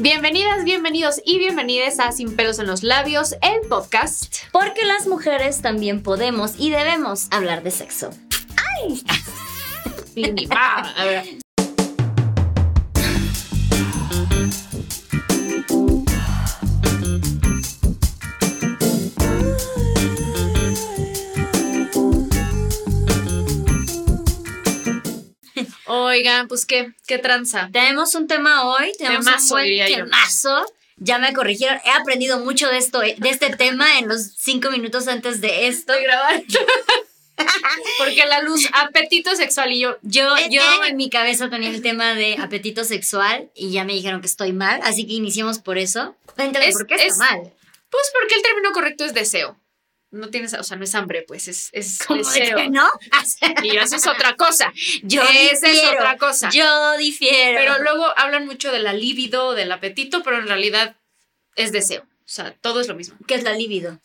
Bienvenidas, bienvenidos y bienvenidas a Sin pelos en los labios, el podcast. Porque las mujeres también podemos y debemos hablar de sexo. ¡Ay! Oigan, pues qué, qué tranza. Tenemos un tema hoy, tenemos Temazo, un yo. Ya me corrigieron, he aprendido mucho de esto, de este tema en los cinco minutos antes de esto. Estoy grabando. Porque la luz, apetito sexual y yo. Yo, Eh, yo eh. en mi cabeza tenía el tema de apetito sexual y ya me dijeron que estoy mal, así que iniciemos por eso. Cuéntame, Es- ¿por qué es- está mal? Pues porque el término correcto es deseo. No tienes, o sea, no es hambre, pues es, es ¿Cómo de deseo. que no? Y eso es otra cosa. Yo Esa es difiero, otra cosa. Yo difiero. Pero luego hablan mucho de la libido, del apetito, pero en realidad es deseo. O sea, todo es lo mismo. ¿Qué es la libido?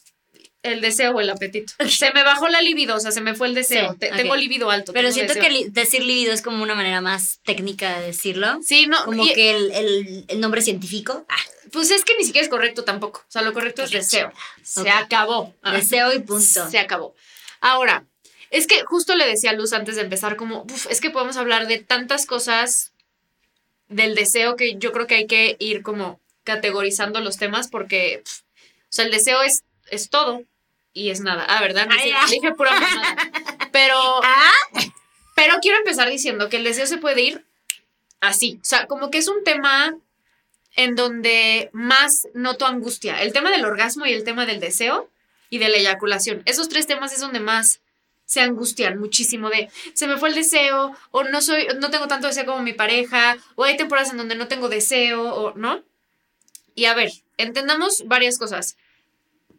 El deseo o el apetito. Se me bajó la libido, o sea, se me fue el deseo. Sí, Te- ok. Tengo libido alto. Pero siento deseo. que li- decir libido es como una manera más técnica de decirlo. Sí, no. Como y- que el, el- el nombre científico. Ah, Pues es que ni siquiera es correcto tampoco. O sea, lo correcto es deseo. Se acabó. Ah. deseo y punto. Se acabó. Ahora, es que justo le decía a Luz antes de empezar, como, "Uf, es que podemos hablar de tantas cosas del deseo que yo creo que hay que ir como categorizando los temas porque, o sea, el deseo es, es todo y es nada. Ah, ¿verdad? No, Ay, sí, ay. dije pura mamada. Pero, Ah, pero quiero empezar diciendo que el deseo se puede ir así. O sea, como que es un tema en donde más noto angustia. El tema del orgasmo y el tema del deseo y de la eyaculación. Esos tres temas es donde más se angustian muchísimo de se me fue el deseo o no soy no tengo tanto deseo como mi pareja o hay temporadas en donde no tengo deseo o no. Y a ver, entendamos varias cosas.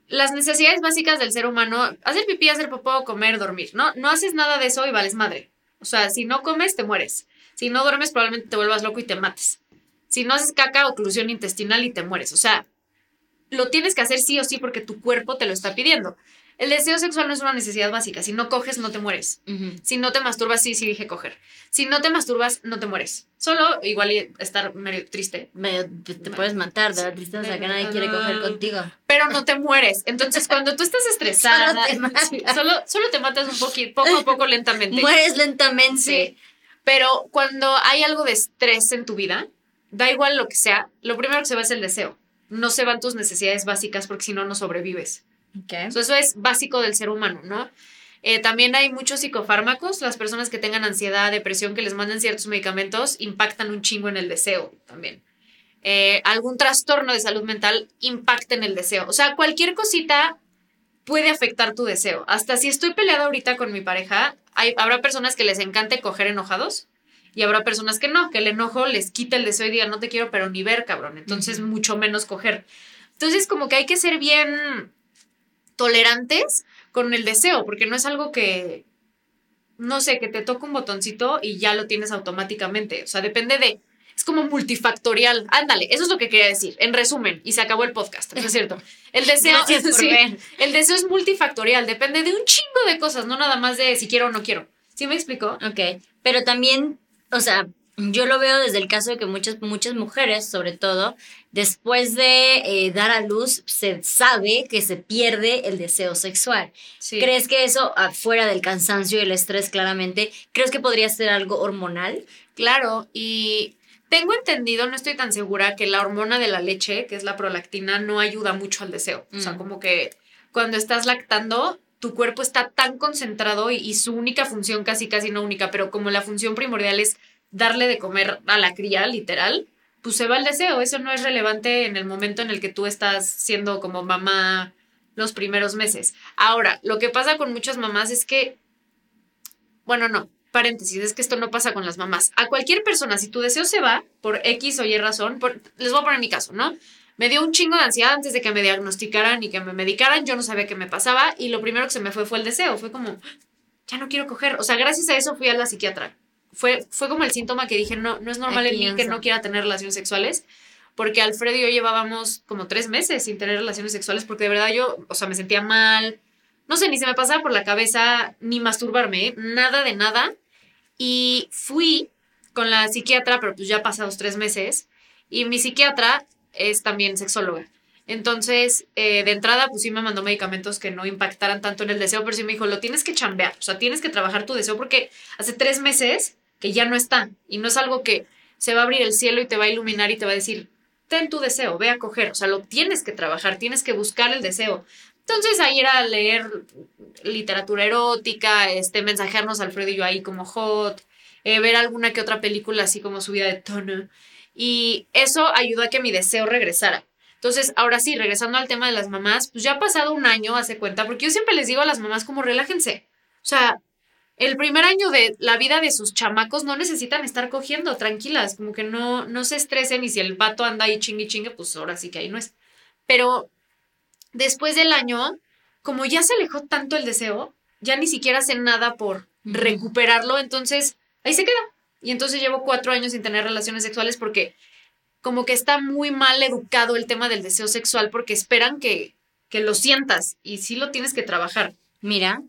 Las necesidades básicas del ser humano, hacer pipí, hacer popó, comer, dormir, ¿no? No haces nada de eso y vales madre. O sea, si no comes, te mueres. Si no duermes, probablemente te vuelvas loco y te mates. Si no haces caca, oclusión intestinal y te mueres. O sea, lo tienes que hacer sí o sí porque tu cuerpo te lo está pidiendo. El deseo sexual no es una necesidad básica. Si no coges, no te mueres. Si no te masturbas, sí, sí dije coger. Si no te masturbas, no te mueres. Solo igual y estar medio triste, Medio te, te puedes matar de la tristeza que nadie quiere coger contigo. pero no te mueres. Entonces, cuando tú estás estresada, Solo te sí, solo, solo te matas un poquito, poco a poco, lentamente. Mueres lentamente. Sí. Pero cuando hay algo de estrés en tu vida, da igual lo que sea, lo primero que se va es el deseo. No se van tus necesidades básicas porque si no, no sobrevives. Ok. So, eso es básico del ser humano, ¿no? Eh, también hay muchos psicofármacos. Las personas que tengan ansiedad, depresión, que les manden ciertos medicamentos, impactan un chingo en el deseo también. Eh, algún trastorno de salud mental impacta en el deseo. O sea, cualquier cosita puede afectar tu deseo. Hasta si estoy peleada ahorita con mi pareja, hay, habrá personas que les encante coger enojados y habrá personas que no, que el enojo les quita el deseo y digan, no te quiero, pero ni ver, cabrón. Entonces, mucho menos coger. Entonces, como que hay que ser bien tolerantes con el deseo, porque no es algo que, no sé, que te toca un botoncito y ya lo tienes automáticamente. O sea, depende de... Es como multifactorial. Ándale, eso es lo que quería decir. En resumen, y se acabó el podcast, ¿no es cierto? El deseo, sí, el deseo es multifactorial, depende de un chingo de cosas, no nada más de si quiero o no quiero. ¿Sí me explico? Ok, pero también, o sea, yo lo veo desde el caso de que muchas, muchas mujeres, sobre todo, después de eh, dar a luz, se sabe que se pierde el deseo sexual. Sí. ¿Crees que eso, afuera del cansancio y el estrés claramente, crees que podría ser algo hormonal? Claro, y tengo entendido, no estoy tan segura, que la hormona de la leche, que es la prolactina, no ayuda mucho al deseo. O sea, Mm. como que cuando estás lactando, tu cuerpo está tan concentrado y, y su única función, casi casi no única, pero como la función primordial es darle de comer a la cría, literal, pues se va el deseo. Eso no es relevante en el momento en el que tú estás siendo como mamá los primeros meses. Ahora, lo que pasa con muchas mamás es que, bueno, no, paréntesis, es que esto no pasa con las mamás. A cualquier persona, si tu deseo se va por X o Y razón, por- les voy a poner mi caso, ¿no? Me dio un chingo de ansiedad antes de que me diagnosticaran y que me medicaran, yo no sabía qué me pasaba y lo primero que se me fue fue el deseo, fue como, ya no quiero coger, o sea, gracias a eso fui a la psiquiatra. Fue, fue como el síntoma que dije, no, no es normal en mí que no quiera tener relaciones sexuales, porque Alfredo y yo llevábamos como tres meses sin tener relaciones sexuales, porque de verdad yo, o sea, me sentía mal, no sé, ni se me pasaba por la cabeza ni masturbarme, ¿eh? nada de nada. Y fui con la psiquiatra, pero pues ya pasados tres meses, Y mi psiquiatra es también sexóloga. Entonces, eh, de entrada, pues sí me mandó medicamentos que no impactaran tanto en el deseo, pero sí me dijo, lo tienes que chambear, o sea, tienes que trabajar tu deseo porque hace tres meses que ya no está y no es algo que se va a abrir el cielo y te va a iluminar y te va a decir, ten tu deseo, ve a coger, o sea, lo tienes que trabajar, tienes que buscar el deseo. Entonces ahí era leer literatura erótica, este, mensajearnos Alfredo y yo ahí como hot, eh, ver alguna que otra película así como subida de tono. Y eso ayudó a que mi deseo regresara. Entonces, ahora sí, regresando al tema de las mamás, pues ya ha pasado un año, hace cuenta, porque yo siempre les digo a las mamás como relájense. O sea, el primer año de la vida de sus chamacos no necesitan estar cogiendo, tranquilas, como que no, no se estresen y si el vato anda ahí chingue chingue, pues ahora sí que ahí no es. Pero después del año, como ya se alejó tanto el deseo, ya ni siquiera hacen nada por recuperarlo, entonces ahí se queda. Y entonces llevo cuatro años sin tener relaciones sexuales porque como que está muy mal educado el tema del deseo sexual porque esperan que, que lo sientas y sí lo tienes que trabajar. Mira,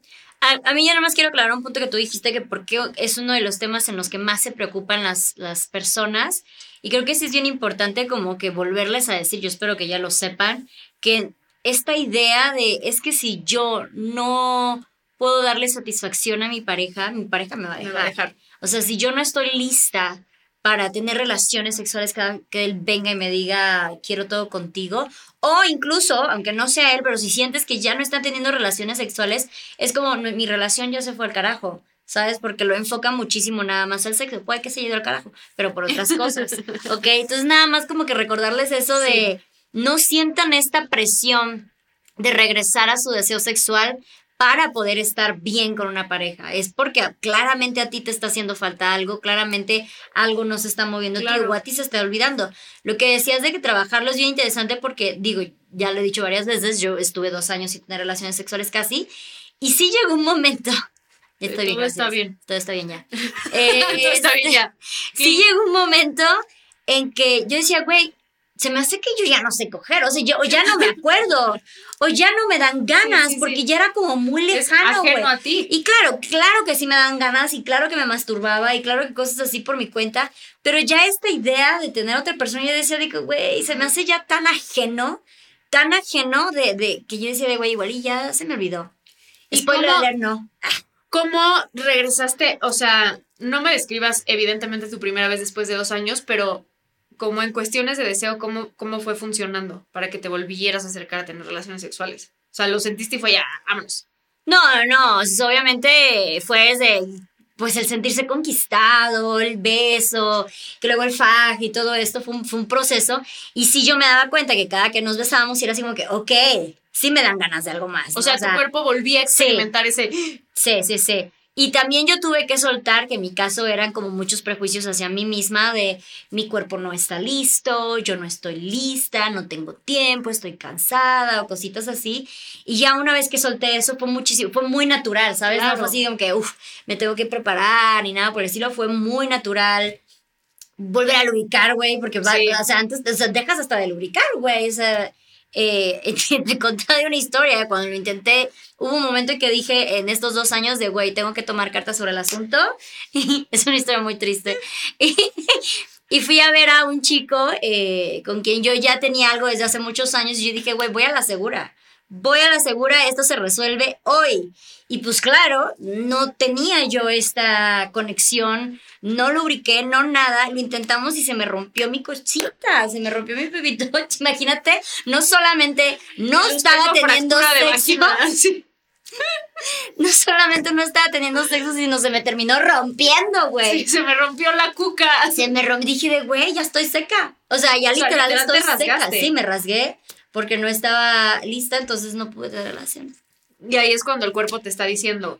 a, a, mí ya nada más quiero aclarar un punto que tú dijiste, que porque es uno de los temas en los que más se preocupan las, las personas. Y creo que sí es bien importante como que volverles a decir, yo espero que ya lo sepan, que esta idea de es que si yo no puedo darle satisfacción a mi pareja, mi pareja me va a dejar. Me va a dejar. O sea, si yo no estoy lista para tener relaciones sexuales cada que él venga y me diga quiero todo contigo. O incluso, aunque no sea él, pero si sientes que ya no están teniendo relaciones sexuales, es como mi relación ya se fue al carajo. ¿Sabes? Porque lo enfoca muchísimo nada más al sexo. Puede que se ido al carajo, pero por otras cosas. ¿Ok? Entonces, nada más como que recordarles eso de no sientan esta presión de regresar a su deseo sexual para poder estar bien con una pareja. Es porque claramente a ti te está haciendo falta algo, claramente algo no se está moviendo Claro. o a ti se está olvidando. Lo que decías de que trabajarlo es bien interesante porque, digo, ya lo he dicho varias veces, yo estuve dos años sin tener relaciones sexuales casi, y sí llegó un momento... Bien, Todo está bien. Todo está bien ya. Eh, Todo está bien ya. sí llegó un momento en que yo decía, güey, se me hace que yo ya no sé coger, o sea, yo o ya no me acuerdo, o ya no me dan ganas, Sí, sí, sí. porque ya era como muy lejano, güey. Y claro, claro que sí me dan ganas, y claro que me masturbaba, y claro que cosas así por mi cuenta, pero ya esta idea de tener otra persona, yo decía de que, güey, se me hace ya tan ajeno, tan ajeno de, de que yo decía de, güey, igual y ya se me olvidó. ¿Y Spoiler cómo- alert, no. ¿Cómo regresaste? O sea, no me describas evidentemente tu primera vez después de dos años, pero como en cuestiones de deseo, ¿cómo, cómo fue funcionando para que te volvieras a acercar a tener relaciones sexuales? O sea, lo sentiste y fue ya, vámonos. No, no, obviamente fue desde pues el sentirse conquistado, el beso, que luego el faj y todo esto fue un, fue un proceso. Y sí yo me daba cuenta que cada que nos besábamos era así como que, ok, sí me dan ganas de algo más. O ¿no? sea, tu cuerpo volvía a experimentar ese... Sí, sí, sí. Y también yo tuve que soltar, que en mi caso eran como muchos prejuicios hacia mí misma de mi cuerpo no está listo, yo no estoy lista, no tengo tiempo, estoy cansada o cositas así. Y ya una vez que solté eso fue muchísimo, fue muy natural, ¿sabes? No fue así como que, uff, me tengo que preparar ni nada por el estilo, fue muy natural. Volver a lubricar, güey, porque va- o sea, antes, o sea, dejas hasta de lubricar, güey, o sea, eh, te conté una historia, cuando lo intenté, hubo un momento en que dije en estos dos años de, güey, tengo que tomar cartas sobre el asunto, es una historia muy triste, y, y fui a ver a un chico eh, con quien yo ya tenía algo desde hace muchos años, y yo dije, güey, voy a la segura, voy a la segura, esto se resuelve hoy. Y pues claro, no tenía yo esta conexión, no lubriqué, no nada, lo intentamos y se me rompió mi cosita, se me rompió mi pepito. Imagínate, no solamente no estaba teniendo sexo, vagina. Sí. no solamente no estaba teniendo sexo, sino se me terminó rompiendo, güey. Sí, se me rompió la cuca. Se me rompió, dije de, güey, ya estoy seca. O sea, ya O sea, literal, literal te estoy seca. Sí, me rasgué porque no estaba lista, entonces no pude tener relaciones. Y ahí es cuando el cuerpo te está diciendo,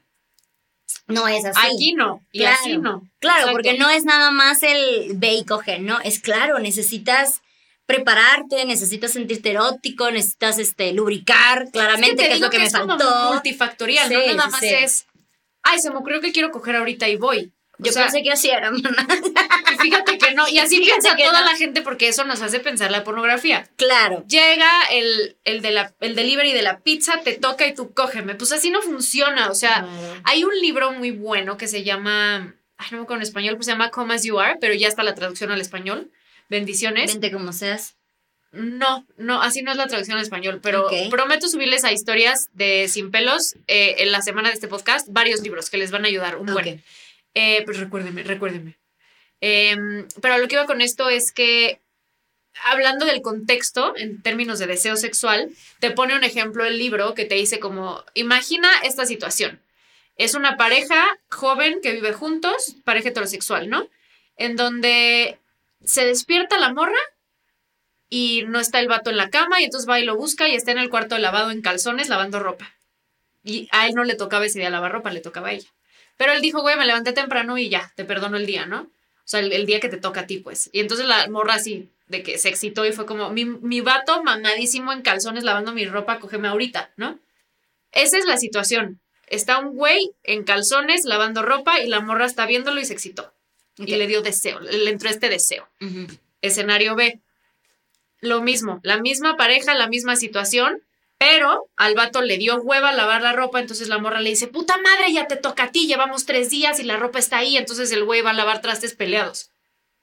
No es así. aquí no, y Claro. así no. Claro, Exacto. porque no es nada más el ve y coge, ¿no? Es claro, necesitas prepararte, necesitas sentirte erótico, necesitas este lubricar, claramente, te que es lo que, me como faltó. multifactorial, Sí, no nada más sí. es, ay, se me ocurrió que quiero coger ahorita y voy. O Yo sea, pensé que así era, y fíjate que no, y así Fíjate piensa toda no. la gente porque eso nos hace pensar la pornografía. Claro. Llega el, el, de la, el delivery de la pizza, te toca y tú cógeme. Pues así no funciona. O sea, Claro. hay un libro muy bueno que se llama, ay, no me acuerdo en español, pues se llama Come As You Are, pero ya está la traducción al español. Bendiciones. Vente como seas. No, no, así no es la traducción al español, pero prometo subirles a historias de Sin Pelos eh, en la semana de este podcast varios libros que les van a ayudar un buen. Eh, pues recuérdenme, recuérdenme. Em, pero lo que iba con esto es que, hablando del contexto en términos de deseo sexual, te pone un ejemplo el libro que te dice como, imagina esta situación. Es una pareja joven que vive juntos, pareja heterosexual, ¿no? En donde se despierta la morra y no está el vato en la cama y entonces va y lo busca y está en el cuarto lavado en calzones lavando ropa. Y a él no le tocaba ese día lavar ropa, le tocaba a ella. Pero él dijo, güey, me levanté temprano y ya, te perdono el día, ¿no? O sea, el, el día que te toca a ti, pues. Y entonces la morra así, de que se excitó y fue como, mi, mi vato mamadísimo en calzones lavando mi ropa, cógeme ahorita, ¿no? Esa es la situación. Está un güey en calzones lavando ropa y la morra está viéndolo y se excitó. Y le dio deseo, le entró este deseo. Escenario B. Lo mismo, la misma pareja, la misma situación, pero al vato le dio hueva lavar la ropa, entonces la morra le dice, puta madre, ya te toca a ti, llevamos tres días y la ropa está ahí, entonces el güey va a lavar trastes peleados.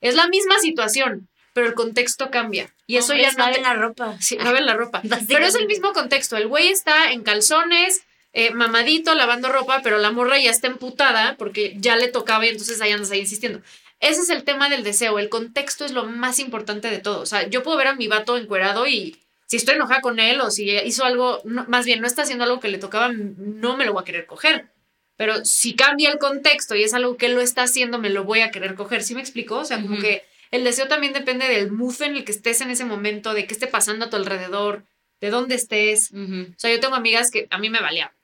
Es la misma situación, pero el contexto cambia. Y eso ya no laven te... la ropa. Sí, laven la ropa. Pero es el mismo contexto. El güey está en calzones, eh, mamadito, lavando ropa, pero la morra ya está emputada porque ya le tocaba y entonces ahí andas ahí insistiendo. Ese es el tema del deseo. El contexto es lo más importante de todo. O sea, yo puedo ver a mi vato encuerado y si estoy enojada con él o si hizo algo, no- más bien no está haciendo algo que le tocaba, no me lo voy a querer coger. Pero si cambia el contexto y es algo que él lo está haciendo, me lo voy a querer coger. ¿Sí me explico? O sea, como que el deseo también depende del mood en el que estés en ese momento, de qué esté pasando a tu alrededor, de dónde estés. Ujú. O sea, yo tengo amigas que a mí me valía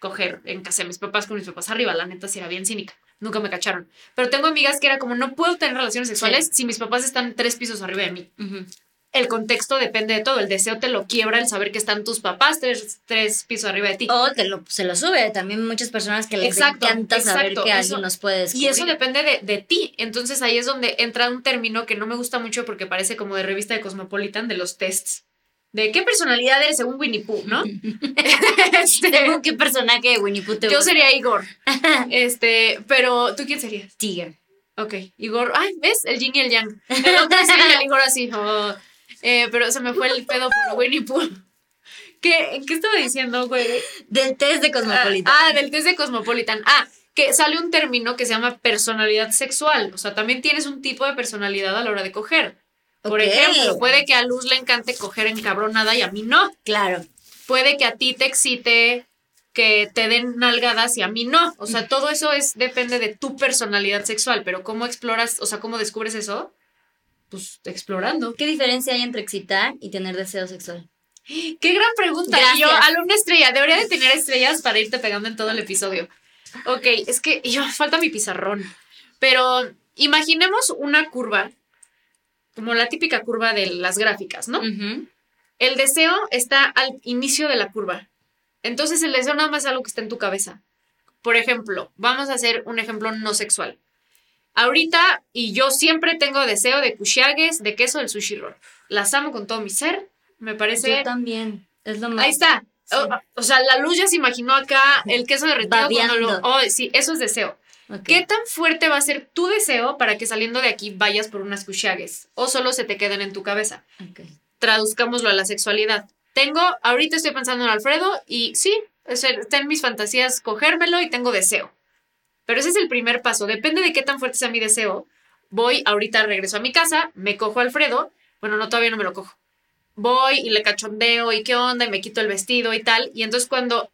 coger en casa de mis papás con mis papás arriba, la neta sí era bien cínica. Nunca me cacharon. Pero tengo amigas que era como, no puedo tener relaciones sexuales si mis papás están tres pisos arriba de mí. Ujú. El contexto depende de todo. El deseo te lo quiebra el saber que están tus papás tres, tres pisos arriba de ti. O te lo, se lo sube. También muchas personas que les Exacto, encanta saber que eso- alguien nos puede descubrir. Y eso depende de, de ti. Entonces ahí es donde entra un término que no me gusta mucho porque parece como de revista de Cosmopolitan, de los tests. De qué personalidad eres según Winnie Pooh, ¿no? Este, Según qué personaje de Winnie Pooh te yo gusta. sería Igor. Este, pero ¿tú quién serías? Tiger. Ok, Igor. Ay, ¿ves? El yin y el yang. El otro sí, el Igor así. oh. Eh, pero se me fue el pedo por Winnie Pooh. ¿Qué, ¿Qué estaba diciendo, güey? Del test de Cosmopolitan. Ah, del test de Cosmopolitan. Ah, que sale un término que se llama personalidad sexual. O sea, también tienes un tipo de personalidad a la hora de coger. Por ejemplo, puede que a Luz le encante coger encabronada y a mí no. Claro. Puede que a ti te excite que te den nalgadas y a mí no. O sea, todo eso es depende de tu personalidad sexual, pero cómo exploras, o sea, cómo descubres eso? Pues explorando. ¿Qué diferencia hay entre excitar y tener deseo sexual? Qué gran pregunta. Y yo, Gracias. alumna estrella, debería de tener estrellas para irte pegando en todo el episodio. Ok, es que yo falta mi pizarrón. Pero imaginemos una curva, como la típica curva de las gráficas, ¿no? El deseo está al inicio de la curva. Entonces el deseo nada más es algo que está en tu cabeza. Por ejemplo, vamos a hacer un ejemplo no sexual. Ahorita, y yo siempre tengo deseo de kushiages, de queso del sushi roll. Las amo con todo mi ser. Me parece Yo también. Es lo más. Ahí está. Sí. O, o sea, la luz ya se imaginó acá el queso derretido cuando lo. Oh, sí, eso es deseo. ¿Qué tan fuerte va a ser tu deseo para que saliendo de aquí vayas por unas kushiages? O solo se te queden en tu cabeza. Ok. Traduzcámoslo a la sexualidad. Tengo, ahorita estoy pensando en Alfredo y sí, está en mis fantasías cogérmelo y tengo deseo. Pero ese es el primer paso. Depende de qué tan fuerte sea mi deseo. Voy, ahorita regreso a mi casa, me cojo a Alfredo. Bueno, no, todavía no me lo cojo. Voy y le cachondeo y qué onda y me quito el vestido y tal. Y entonces cuando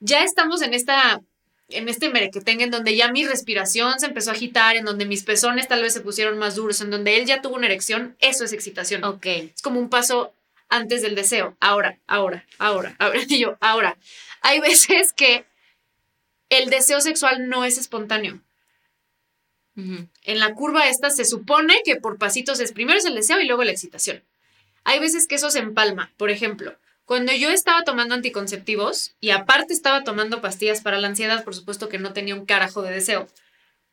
ya estamos en esta en este merequetengue en donde ya mi respiración se empezó a agitar, en donde mis pezones tal vez se pusieron más duros, en donde él ya tuvo una erección, eso es excitación. Ok. Es como un paso antes del deseo. Ahora, ahora, ahora, ahora. Y yo, ahora. Hay veces que el deseo sexual no es espontáneo. En la curva esta se supone que por pasitos es primero es el deseo y luego la excitación. Hay veces que eso se empalma. Por ejemplo, cuando yo estaba tomando anticonceptivos y aparte estaba tomando pastillas para la ansiedad, por supuesto que no tenía un carajo de deseo.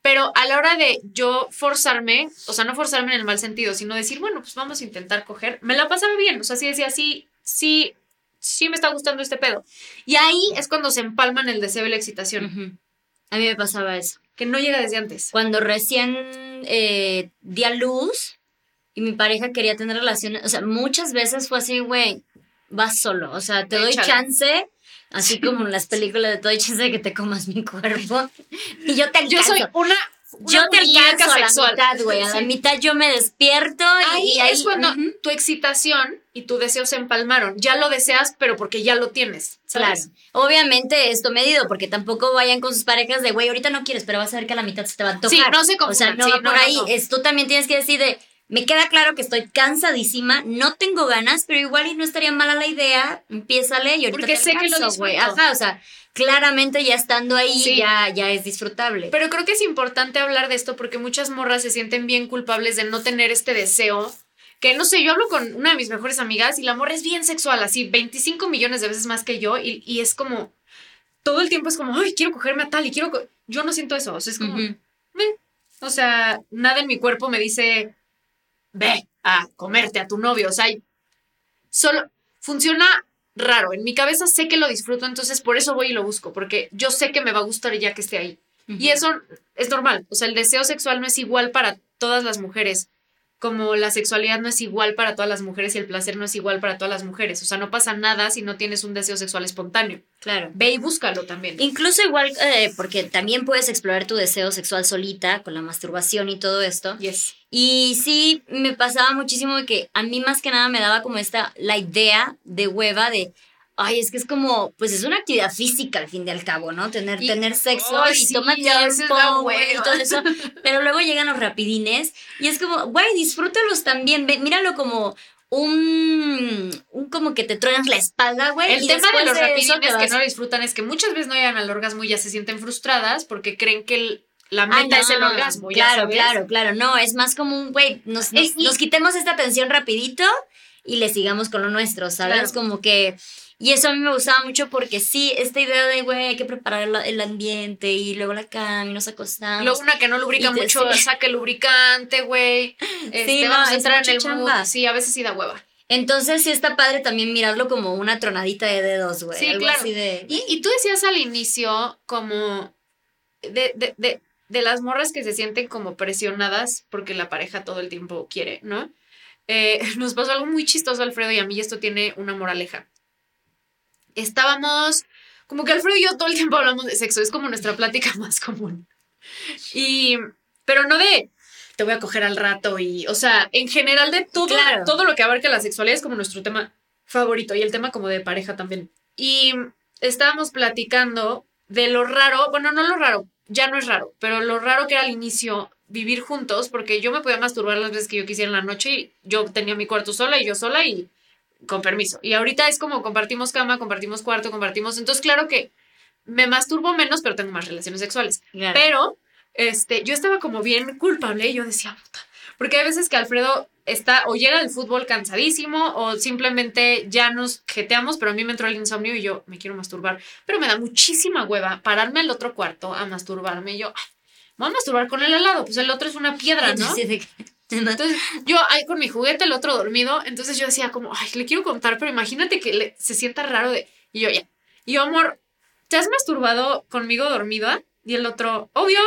Pero a la hora de yo forzarme, o sea, no forzarme en el mal sentido, sino decir, bueno, pues vamos a intentar coger, me la pasaba bien. O sea, sí decía, sí, sí, sí me está gustando este pedo. Y ahí es cuando se empalman el deseo y la excitación. A mí me pasaba eso. que no llega desde antes. Cuando recién eh, di a luz, y mi pareja quería tener relaciones, o sea, muchas veces fue así, güey, vas solo, o sea, te doy chance, así como en las películas de te doy chance de que te comas mi cuerpo, y yo te alcanzo. Yo soy una. Yo te alcanzo a la sexual. mitad, güey. A la mitad yo me despierto y Ahí, ahí es cuando tu excitación y tu deseo se empalmaron. Ya lo deseas, pero porque ya lo tienes. Claro. Obviamente esto medido, porque tampoco vayan con sus parejas de, güey, ahorita no quieres, pero vas a ver que a la mitad se te va a tocar. Sí, no se O sea, no sí, va no, por ahí. no. Es, tú también tienes que decir de, me queda claro que estoy cansadísima, no tengo ganas, pero igual y no estaría mala la idea, empiézale y ahorita Porque te sé que lo güey. Ajá, o sea, claramente ya estando ahí Sí. ya, ya es disfrutable. Pero creo que es importante hablar de esto porque muchas morras se sienten bien culpables de no tener este deseo. Que no sé, yo hablo con una de mis mejores amigas y la morra es bien sexual, así 25 millones de veces más que yo y, y es como, todo el tiempo es como, ay, quiero cogerme a tal y quiero... co-". Yo no siento eso, o sea, es como, Ujú. "Meh". o sea, nada en mi cuerpo me dice, ve a comerte a tu novio, o sea, solo funciona raro. En mi cabeza sé que lo disfruto, entonces por eso voy y lo busco, porque yo sé que me va a gustar ya que esté ahí. Y eso es normal. O sea, el deseo sexual no es igual para todas las mujeres, como la sexualidad no es igual para todas las mujeres y el placer no es igual para todas las mujeres. O sea, no pasa nada si no tienes un deseo sexual espontáneo. Claro. Ve y búscalo también. Incluso igual, eh, porque también puedes explorar tu deseo sexual solita, con la masturbación y todo esto. Yes. Y sí, me pasaba muchísimo de que a mí más que nada me daba como esta, la idea de hueva de, ay, es que es como, pues es una actividad física al fin y al cabo, ¿no? Tener, Y- tener sexo Ay, y sí, toma tiempo, güey, y todo eso. Pero luego llegan los rapidines y es como, güey, disfrútalos también, ve- míralo como un, un como que te truenas la espalda, güey. El y tema de los rapidines que no lo disfrutan es que muchas veces no llegan al orgasmo y ya se sienten frustradas porque creen que el- la Ah, meta es el orgasmo. Claro, claro, claro. No, es más como un, güey, nos, nos, quitemos esta tensión rapidito y le sigamos con lo nuestro, ¿sabes? Claro. Como que... Y eso a mí me gustaba mucho porque sí, esta idea de, güey, hay que preparar el ambiente y luego la cama y nos acostamos. Luego una que no lubrica te- mucho, sí. saque lubricante, güey. Este, no, vamos a entrar en el chamba. mood. Sí, a veces sí da hueva. Entonces sí está padre también mirarlo como una tronadita de dedos, güey. Sí, algo claro. así de... Y, y tú decías al inicio como de, de, de, de las morras que se sienten como presionadas porque la pareja todo el tiempo quiere, ¿no? Eh, nos pasó algo muy chistoso, Alfredo, y a mí esto tiene una moraleja. Estábamos, como que Alfredo y yo todo el tiempo hablamos de sexo, es como nuestra plática más común. Y, pero no de, te voy a coger al rato y, o sea, en general de todo, Claro. todo lo que abarca la sexualidad es como nuestro tema favorito y el tema como de pareja también. Y estábamos platicando de lo raro, bueno, no lo raro, ya no es raro, pero lo raro que era al inicio vivir juntos, porque yo me podía masturbar las veces que yo quisiera en la noche y yo tenía mi cuarto sola y yo sola y con permiso. Y ahorita es como compartimos cama, compartimos cuarto, compartimos, entonces claro que me masturbo menos, pero tengo más relaciones sexuales. Claro. Pero, este, yo estaba como bien culpable y yo decía, puta. Porque hay veces que Alfredo está o llega del fútbol cansadísimo o simplemente ya nos jeteamos, pero a mí me entró el insomnio y yo me quiero masturbar. Pero me da muchísima hueva pararme al otro cuarto a masturbarme. Y yo, "Ay, me voy a masturbar con el al lado, pues el otro es una piedra, ¿no? Que- Entonces, yo ahí con mi juguete, el otro dormido, entonces yo decía como, ay, le quiero contar, pero imagínate que le- se sienta raro de... Y yo, ya. Y yo, amor, ¿te has masturbado conmigo dormida? Y el otro, obvio.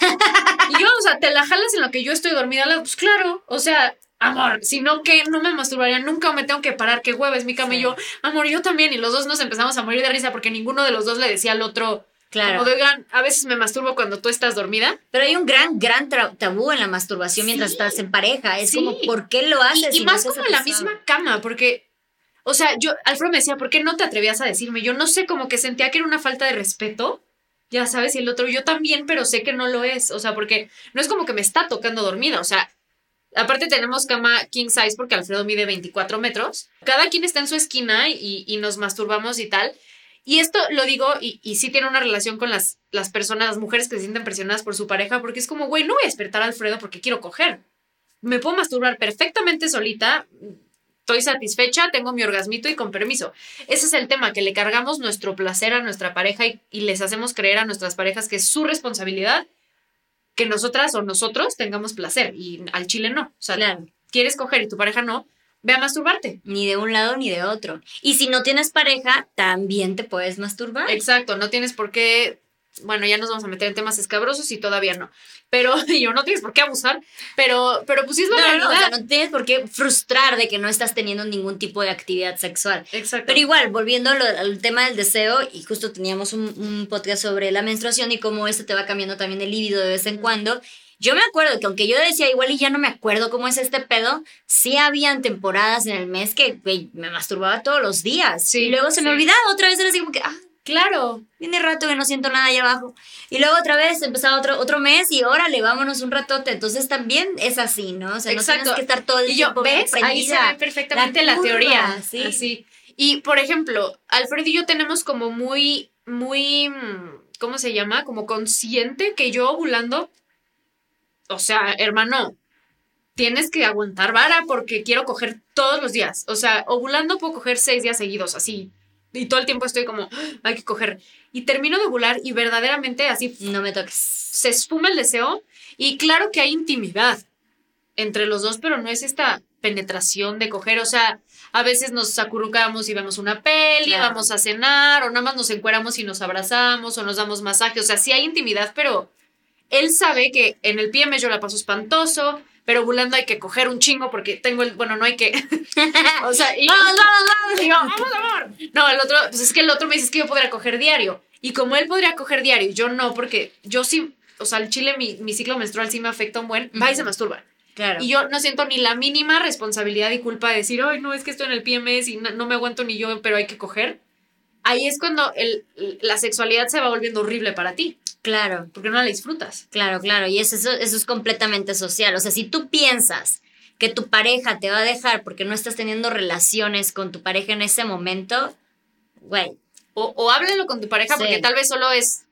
y yo, o sea, ¿te la jalas en lo que yo estoy dormida? Pues claro, o sea, amor, si no, que no me masturbaría nunca o me tengo que parar, qué hueva es mi cama. Y yo, amor, yo también. Y los dos nos empezamos a morir de risa porque ninguno de los dos le decía al otro, Claro. como de, oigan, a veces me masturbo cuando tú estás dormida. Pero hay un gran, gran tabú en la masturbación mientras estás en pareja. Es Sí. como, ¿por qué lo Y, haces? y no más como en la misma cama, porque, o sea, yo, Alfredo me decía, ¿por qué no te atrevías a decirme? Yo no sé, como que sentía que era una falta de respeto, ya sabes, y el otro, yo también, pero sé que no lo es, o sea, porque no es como que me está tocando dormida, o sea, aparte tenemos cama king size porque Alfredo mide 24 metros, cada quien está en su esquina y, y nos masturbamos y tal. Y esto lo digo, y, y sí tiene una relación con las, las personas, las mujeres que se sienten presionadas por su pareja, porque es como, güey, no voy a despertar a Alfredo porque quiero coger me puedo masturbar perfectamente solita, estoy satisfecha, tengo mi orgasmito y con permiso. Ese es el tema, que le cargamos nuestro placer a nuestra pareja y, y les hacemos creer a nuestras parejas que es su responsabilidad que nosotras o nosotros tengamos placer y al chile no. O sea, Claro. quieres coger y tu pareja no, ve a masturbarte. Ni de un lado ni de otro. Y si no tienes pareja, también te puedes masturbar. Exacto, no tienes por qué bueno, ya nos vamos a meter en temas escabrosos y todavía no. Pero yo no tienes por qué abusar, pero, pero pues sí es la No, o sea, no tienes por qué frustrar de que no estás teniendo ningún tipo de actividad sexual. Exacto. Pero igual, volviendo al tema del deseo, y justo teníamos un, un podcast sobre la menstruación y cómo esto te va cambiando también el líbido de vez en cuando. Yo me acuerdo que aunque yo decía igual y ya no me acuerdo cómo es este pedo, sí habían temporadas en el mes que me masturbaba todos los días. Sí, y luego se me olvidaba, otra vez era así como que, ah, Claro. tiene rato que no siento nada allá abajo. Y luego otra vez empezaba otro, otro mes y órale, vámonos un ratote. Entonces también es así, ¿no? O sea, no Exacto. tienes que estar todo el Y yo, tiempo ¿ves? Ahí se prendida. ve perfectamente la, curva, teoría. sí. Así. Y, por ejemplo, Alfred y yo tenemos como muy, muy, ¿cómo se llama? Como consciente que yo ovulando, o sea, hermano, tienes que aguantar vara porque quiero coger todos los días. O sea, ovulando puedo coger seis días seguidos, así. Y todo el tiempo estoy como, "Ah, hay que coger. Y termino de ovular y verdaderamente así No me toques. se esfuma el deseo y claro que hay intimidad entre los dos, pero no es esta penetración de coger, o sea, a veces nos acurrucamos y vemos una peli, Claro. vamos a cenar, o nada más nos encueramos y nos abrazamos, o nos damos masaje, o sea, sí hay intimidad, pero él sabe que en el PM yo la paso espantoso, pero ovulando hay que coger un chingo porque tengo el, bueno, no hay que, o sea, y, ¡Vamos, vamos, vamos! vamos, amor. No, el otro, pues es que el otro me dice "Es que yo podría coger diario. Y como él podría coger diario, yo no, porque yo sí, o sea, el chile, mi, mi ciclo menstrual sí me afecta un buen, va y se masturba. Claro. Y yo no siento ni la mínima responsabilidad y culpa de decir, ay, no, es que estoy en el PMS y no, no me aguanto ni yo, pero hay que coger. Ahí es cuando el, la sexualidad se va volviendo horrible para ti, Claro, porque no la disfrutas. claro, claro. Y eso, eso, eso es completamente social. O sea, si tú piensas que tu pareja te va a dejar porque no estás teniendo relaciones con tu pareja en ese momento, güey. O, o háblalo con tu pareja, Sí. porque tal vez solo es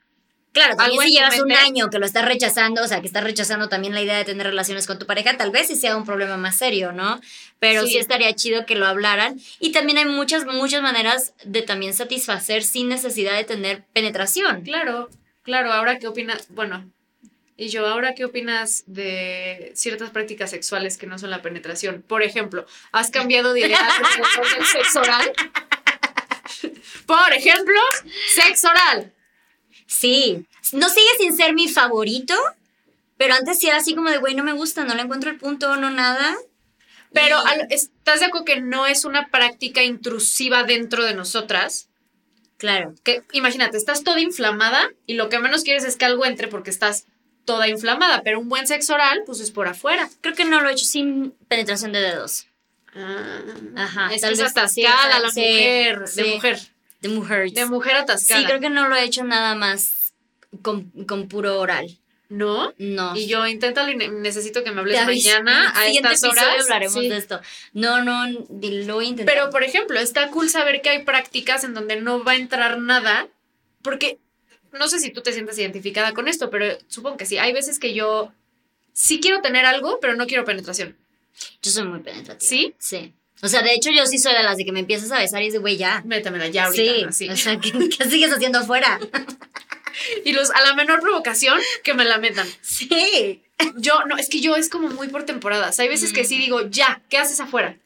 Claro, también Algo si llevas un año que lo estás rechazando, o sea, que estás rechazando también la idea de tener relaciones con tu pareja, tal vez sí sea un problema más serio, ¿no? Pero sí, Sí. estaría chido que lo hablaran. Y también hay muchas, muchas maneras de también satisfacer sin necesidad de tener penetración. Claro, claro, ahora qué opinas, bueno, y yo, ahora qué opinas de ciertas prácticas sexuales que no son la penetración. Por ejemplo, ¿has cambiado de idea sexo oral? Por ejemplo, sexo oral. Sí, no sigue sin ser mi favorito, pero antes sí era así como de, güey, no me gusta, no le encuentro el punto, no nada. Pero Y- ¿estás de acuerdo que no es una práctica intrusiva dentro de nosotras? Claro, Que imagínate, estás toda inflamada y lo que menos quieres es que algo entre porque estás toda inflamada, pero un buen sexo oral, pues es por afuera. creo que no lo he hecho sin penetración de dedos. Ajá, es tal que es vez atascada la sí, mujer, de mujer, De mujer. de mujer atascada. Sí, creo que no lo he hecho nada más con, con puro oral. ¿No? No. Y yo ne- necesito que me hables mañana a estas horas. hablaremos Sí. de esto. No, no, lo intentar. Pero, por ejemplo, está cool saber que hay prácticas en donde no va a entrar nada, porque no sé si tú te sientes identificada con esto, pero supongo que sí. Hay veces que yo sí quiero tener algo, pero no quiero penetración. Yo soy muy penetrativa. ¿Sí? Sí. O sea, de hecho, yo sí soy de las de que me empiezas a besar y es de, güey, ya. Métamela ya ahorita. Sí, así. o sea, ¿qué, qué sigues haciendo afuera? Y los, a la menor provocación, que me la metan. Sí. Yo, no, es que yo es como muy por temporadas. Hay veces que sí digo, ya, ¿qué haces afuera?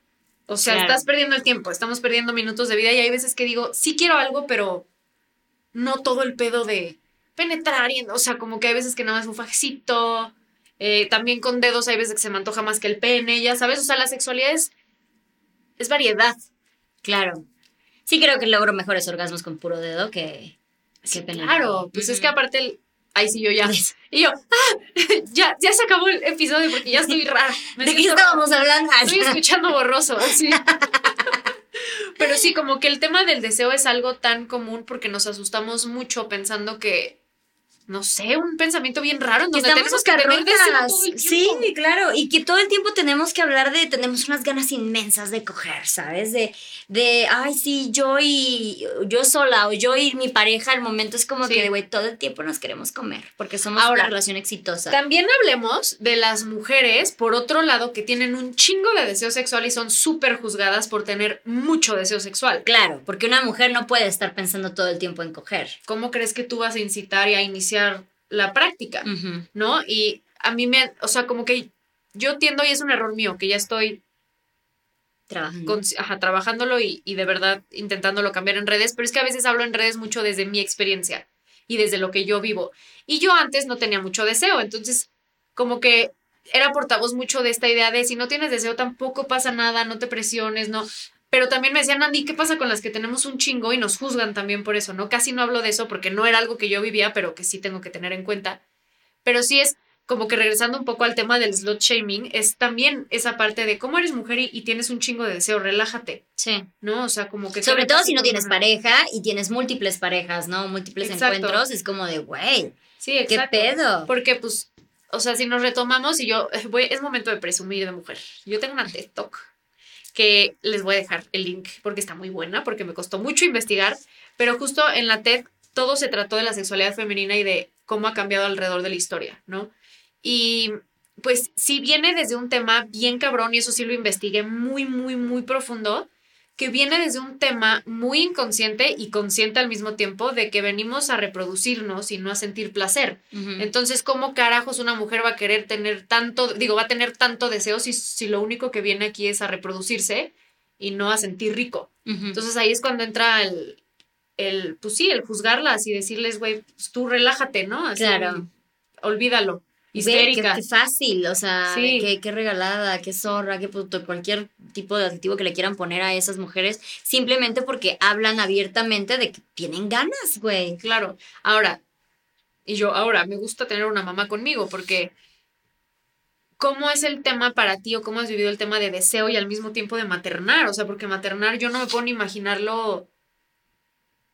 O sea, Claro. estás perdiendo el tiempo, estamos perdiendo minutos de vida y hay veces que digo, sí quiero algo, pero no todo el pedo de penetrar. Y, o sea, como que hay veces que nada más un fajecito. eh, también con dedos hay veces que se me antoja más que el pene, ya sabes. O sea, la sexualidad es, es variedad. Claro. Sí creo que logro mejores orgasmos con puro dedo que, Claro, pues es que aparte el... Ahí sí yo ya. Y yo, ah, ya, ya se acabó el episodio porque ya estoy rara. Me ¿De qué estábamos hablando? Estoy escuchando borroso. Pero sí, como que el tema del deseo es algo tan común porque nos asustamos mucho pensando que, no sé, un pensamiento bien raro en donde tenemos que tener todo el Sí, claro. Y que todo el tiempo tenemos que hablar de, tenemos unas ganas inmensas de coger, ¿sabes? De, de ay, sí, yo y yo sola o yo y mi pareja, el momento es como Sí. que, güey, todo el tiempo nos queremos comer porque somos Ahora, una relación exitosa. También hablemos de las mujeres, por otro lado, que tienen un chingo de deseo sexual y son súper juzgadas por tener mucho deseo sexual. Claro, porque una mujer no puede estar pensando todo el tiempo en coger. ¿Cómo crees que tú vas a incitar y a iniciar la práctica? ¿no? Y a mí me, o sea, como que yo tiendo, y es un error mío, que ya estoy Trabajando. con- ajá, trabajándolo y, y de verdad intentándolo cambiar en redes, pero es que a veces hablo en redes mucho desde mi experiencia. y desde lo que yo vivo. Y yo antes no tenía mucho deseo, entonces como que era portavoz mucho de esta idea de si no tienes deseo tampoco pasa nada, no te presiones, no. Pero también me decían, Andy, ¿qué pasa con las que tenemos un chingo y nos juzgan también por eso? ¿No? Casi no hablo de eso porque no era algo que yo vivía, pero que sí tengo que tener en cuenta. Pero sí es como que regresando un poco al tema del slot shaming, es también esa parte de cómo eres mujer y, tienes un chingo de deseo, relájate. Sí. ¿No? O sea, como que... Sobre todo si no tienes pareja y tienes múltiples parejas, ¿no? Múltiples encuentros, es como de, güey. Sí, exacto. ¿Qué pedo? Porque pues, o sea, si nos retomamos y yo, voy, es momento de presumir de mujer. Yo tengo una Talk que les voy a dejar el link porque está muy buena, porque me costó mucho investigar, pero justo en la TED todo se trató de la sexualidad femenina y de cómo ha cambiado alrededor de la historia, ¿no? Y pues sí viene desde un tema bien cabrón, y eso sí lo investigué muy, muy, muy profundo, que viene desde un tema muy inconsciente y consciente al mismo tiempo de que venimos a reproducirnos y no a sentir placer. Entonces, ¿cómo carajos una mujer va a querer tener tanto, digo, va a tener tanto deseo si, si lo único que viene aquí es a reproducirse y no a sentir rico? Entonces ahí es cuando entra el, el, pues sí, el juzgarlas y decirles, güey, pues tú relájate, ¿no? claro. Olvídalo histérica. Qué, fácil, o sea, qué, qué, regalada, qué zorra, qué puto, cualquier tipo de adjetivo que le quieran poner a esas mujeres, simplemente porque hablan abiertamente de que tienen ganas, güey. Claro. Ahora, y yo ahora me gusta tener una mamá conmigo porque ¿cómo es el tema para ti o cómo has vivido el tema de deseo y al mismo tiempo de maternar? O sea, porque maternar yo no me puedo ni imaginarlo.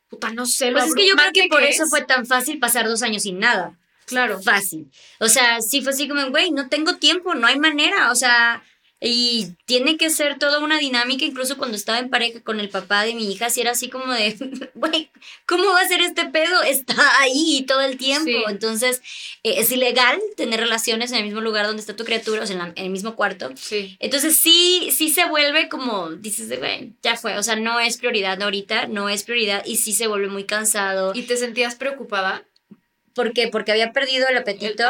Puta, no sé. Lo pues es que yo creo que por eso fue tan fácil pasar dos años sin nada. Claro. Fácil. O sea, sí fue así como, güey, no tengo tiempo, no hay manera. O sea, y tiene que ser toda una dinámica, incluso cuando estaba en pareja con el papá de mi hija, si era así como de, güey, ¿cómo va a ser este pedo? Está ahí todo el tiempo. Entonces, eh, es ilegal tener relaciones en el mismo lugar donde está tu criatura, o sea, en, el mismo cuarto. Sí. Entonces, sí, sí se vuelve como, dices, güey, ya fue. O sea, no es prioridad ahorita, no es prioridad, y sí se vuelve muy cansado. ¿Y te sentías preocupada? ¿Por qué? Porque había perdido el apetito.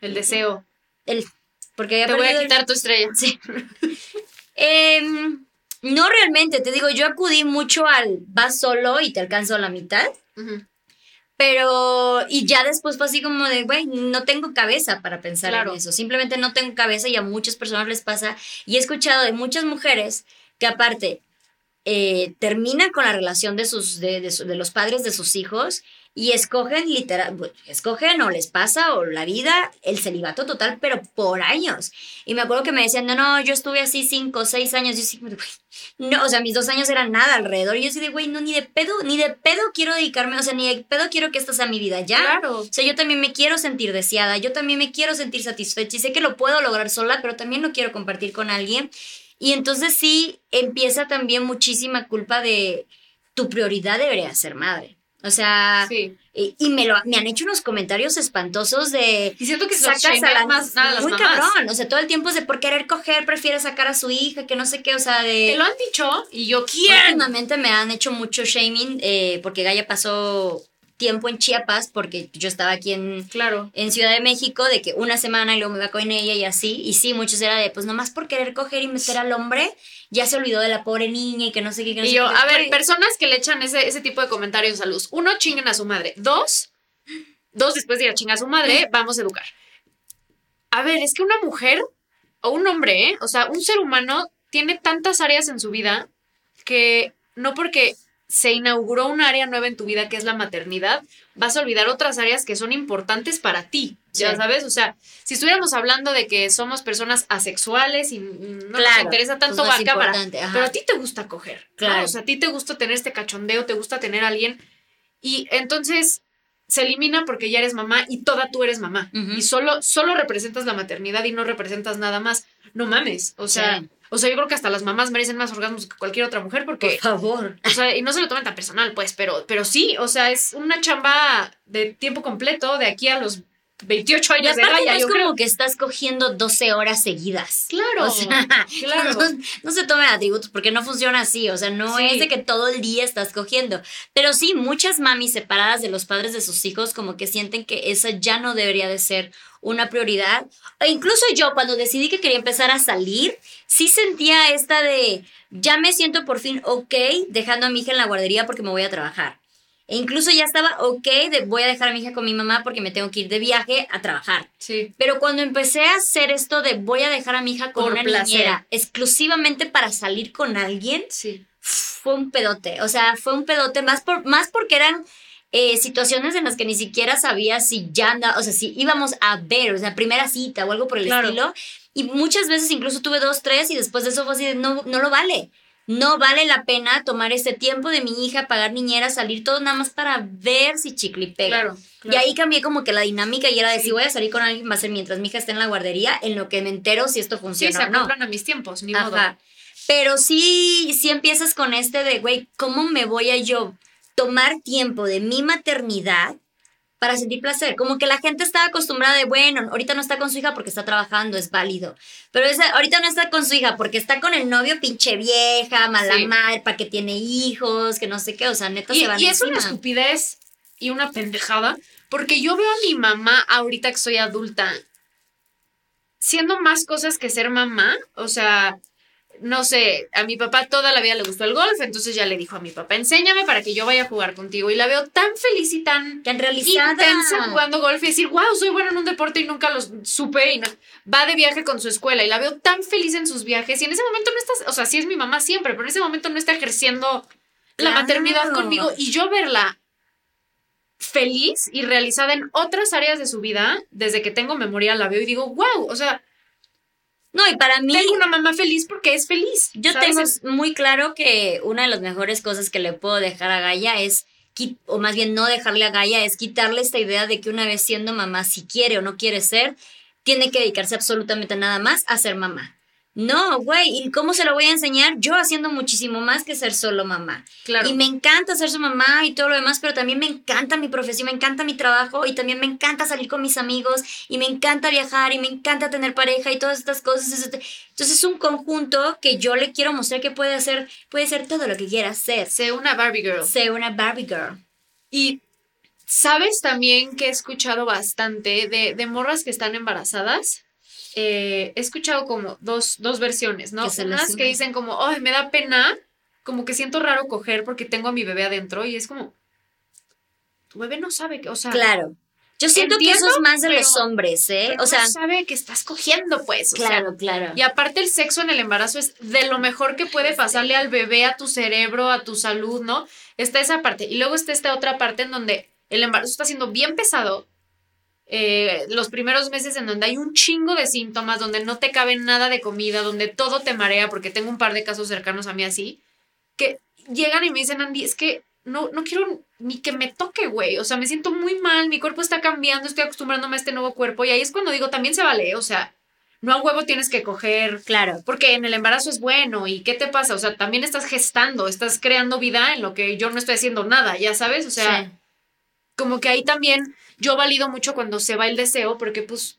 El, deseo. El, porque había te voy a quitar tu estrella. Sí. Em, no realmente, te digo, yo acudí mucho al vas solo y te alcanzo la mitad. Pero, y ya después fue así como de, güey, no tengo cabeza para pensar en eso. Simplemente no tengo cabeza y a muchas personas les pasa. Y he escuchado de muchas mujeres que aparte eh, terminan con la relación de, sus, de, de, los padres de sus hijos y escogen literal, escogen o les pasa o la vida el celibato total, pero por años. Y me acuerdo que me decían, no, no, yo estuve así cinco, seis años. Yo sí, no, o sea, mis dos años eran nada alrededor. Y yo sí de, güey, no, ni de pedo, ni de pedo quiero dedicarme, o sea, ni de pedo quiero que esta sea mi vida ya. Claro. O sea, yo también me quiero sentir deseada, yo también me quiero sentir satisfecha y sé que lo puedo lograr sola, pero también lo quiero compartir con alguien. Y entonces sí empieza también muchísima culpa de tu prioridad debería ser madre. O sea, sí. y, me, lo, me han hecho unos comentarios espantosos de... Y siento que sacas a más nada Muy cabrón, o sea, todo el tiempo es de por querer coger, prefiere sacar a su hija, que no sé qué, o sea, de... Te lo han dicho y yo quiero. Últimamente me han hecho mucho shaming eh, porque Gaia pasó tiempo en Chiapas porque yo estaba aquí en, claro. en Ciudad de México, de que una semana y luego me iba con ella y así. Y sí, muchos era de, pues nomás por querer coger y meter al hombre, ya se olvidó de la pobre niña y que no sé qué. y yo, a ver, personas que le echan ese, ese tipo de comentarios a luz. Uno, chinguen a su madre. Dos, dos después de ir a chingar a su madre, vamos a educar. A ver, es que una mujer o un hombre, ¿eh? o sea, un ser humano tiene tantas áreas en su vida que no porque se inauguró un área nueva en tu vida que es la maternidad, vas a olvidar otras áreas que son importantes para ti, ya sabes, o sea, si estuviéramos hablando de que somos personas asexuales y no nos interesa tanto pues la cámara, pero a ti te gusta coger, claro. o sea, a ti te gusta tener este cachondeo, te gusta tener a alguien y entonces se elimina porque ya eres mamá y toda tú eres mamá y solo solo representas la maternidad y no representas nada más. No mames, o sea, o sea, yo creo que hasta las mamás merecen más orgasmos que cualquier otra mujer porque... Por favor. O sea, y no se lo tomen tan personal, pues, pero, pero sí, o sea, es una chamba de tiempo completo de aquí a los 28 años de. No es como que estás cogiendo 12 horas seguidas. Claro, claro. No, se tomen atributos porque no funciona así. O sea, no es de que todo el día estás cogiendo. Pero sí, muchas mamis separadas de los padres de sus hijos como que sienten que esa ya no debería de ser una prioridad. E incluso yo cuando decidí que quería empezar a salir, sí sentía esta de, ya me siento por fin ok dejando a mi hija en la guardería porque me voy a trabajar. E incluso ya estaba ok de voy a dejar a mi hija con mi mamá porque me tengo que ir de viaje a trabajar. Sí. Pero cuando empecé a hacer esto de voy a dejar a mi hija con Por una placer. niñera exclusivamente para salir con alguien, Sí. fue un pedote. O sea, fue un pedote más, por, más porque eran eh, situaciones en las que ni siquiera sabía si ya anda, o sea, si íbamos a ver, o sea, primera cita o algo por el Claro. estilo. Y muchas veces incluso tuve dos, tres y después de eso fue así de no, no lo vale. No vale la pena tomar este tiempo de mi hija, pagar niñera, salir todo nada más para ver si chicle y pega. Claro. Y ahí cambié como que la dinámica y era de Sí. si voy a salir con alguien va a ser mientras mi hija esté en la guardería, en lo que me entero si esto Sí, funciona se o no. a mis tiempos, ni modo. Ajá. Pero sí, sí empiezas con este de, güey, ¿cómo me voy a yo tomar tiempo de mi maternidad para sentir placer? Como que la gente está acostumbrada de, bueno, ahorita no está con su hija porque está trabajando, es válido. Pero esa, ahorita no está con su hija porque está con el novio pinche vieja, mala Sí. madre, para que tiene hijos, que no sé qué, o sea, neta Y, se van y es una estupidez y una pendejada, porque yo veo a mi mamá ahorita que soy adulta siendo más cosas que ser mamá, o sea, no sé, a mi papá toda la vida le gustó el golf, entonces ya le dijo a mi papá, enséñame para que yo vaya a jugar contigo. Y la veo tan feliz y tan Tan realizada. intensa jugando golf y decir, wow, soy buena en un deporte y nunca los supe y no- va de viaje con su escuela y la veo tan feliz en sus viajes y en ese momento no está, o sea, sí es mi mamá siempre, pero en ese momento no está ejerciendo la Claro. maternidad conmigo y yo verla feliz y realizada en otras áreas de su vida, desde que tengo memoria la veo y digo, wow, o sea, No, y para mí... tengo una mamá feliz porque es feliz. Yo ¿sabes? tengo muy claro que una de las mejores cosas que le puedo dejar a Gaia es, o más bien no dejarle a Gaia, es quitarle esta idea de que una vez siendo mamá, si quiere o no quiere ser, tiene que dedicarse absolutamente nada más a ser mamá. No, güey, ¿y cómo se lo voy a enseñar? Yo haciendo muchísimo más que ser solo mamá. Claro. Y me encanta ser su mamá y todo lo demás, pero también me encanta mi profesión, me encanta mi trabajo y también me encanta salir con mis amigos y me encanta viajar y me encanta tener pareja y todas estas cosas. Entonces es un conjunto que yo le quiero mostrar que puede hacer, puede ser todo lo que quiera ser. Sé una Barbie Girl. Ser una Barbie girl. Y sabes también que he escuchado bastante de, de morras que están embarazadas. Eh, he escuchado como dos, dos versiones, ¿no? Unas que dicen como, ay, me da pena, como que siento raro coger porque tengo a mi bebé adentro y es como, tu bebé no sabe que, o sea, Claro. Yo siento que eso es más de pero- los hombres, ¿eh? pero O sea, no sabe que estás cogiendo, pues. o sea, claro, claro. y aparte el sexo en el embarazo es de lo mejor que puede pasarle al bebé, a tu cerebro, a tu salud, ¿no? Está esa parte. Y luego está esta otra parte en donde el embarazo está siendo bien pesado. Eh, los primeros meses en donde hay un chingo de síntomas, donde no te cabe nada de comida, donde todo te marea, porque tengo un par de casos cercanos a mí así, que llegan y me dicen, Andy, es que no, no quiero ni que me toque, güey. O sea, me siento muy mal, mi cuerpo está cambiando, estoy acostumbrándome a este nuevo cuerpo. Y ahí es cuando digo, también se vale, o sea, no a huevo tienes que coger Claro. porque en el embarazo es bueno. ¿Y qué te pasa? O sea, también estás gestando, estás creando vida en lo que yo no estoy haciendo nada, ya sabes? O sea, Sí. como que ahí también yo valido mucho cuando se va el deseo, porque pues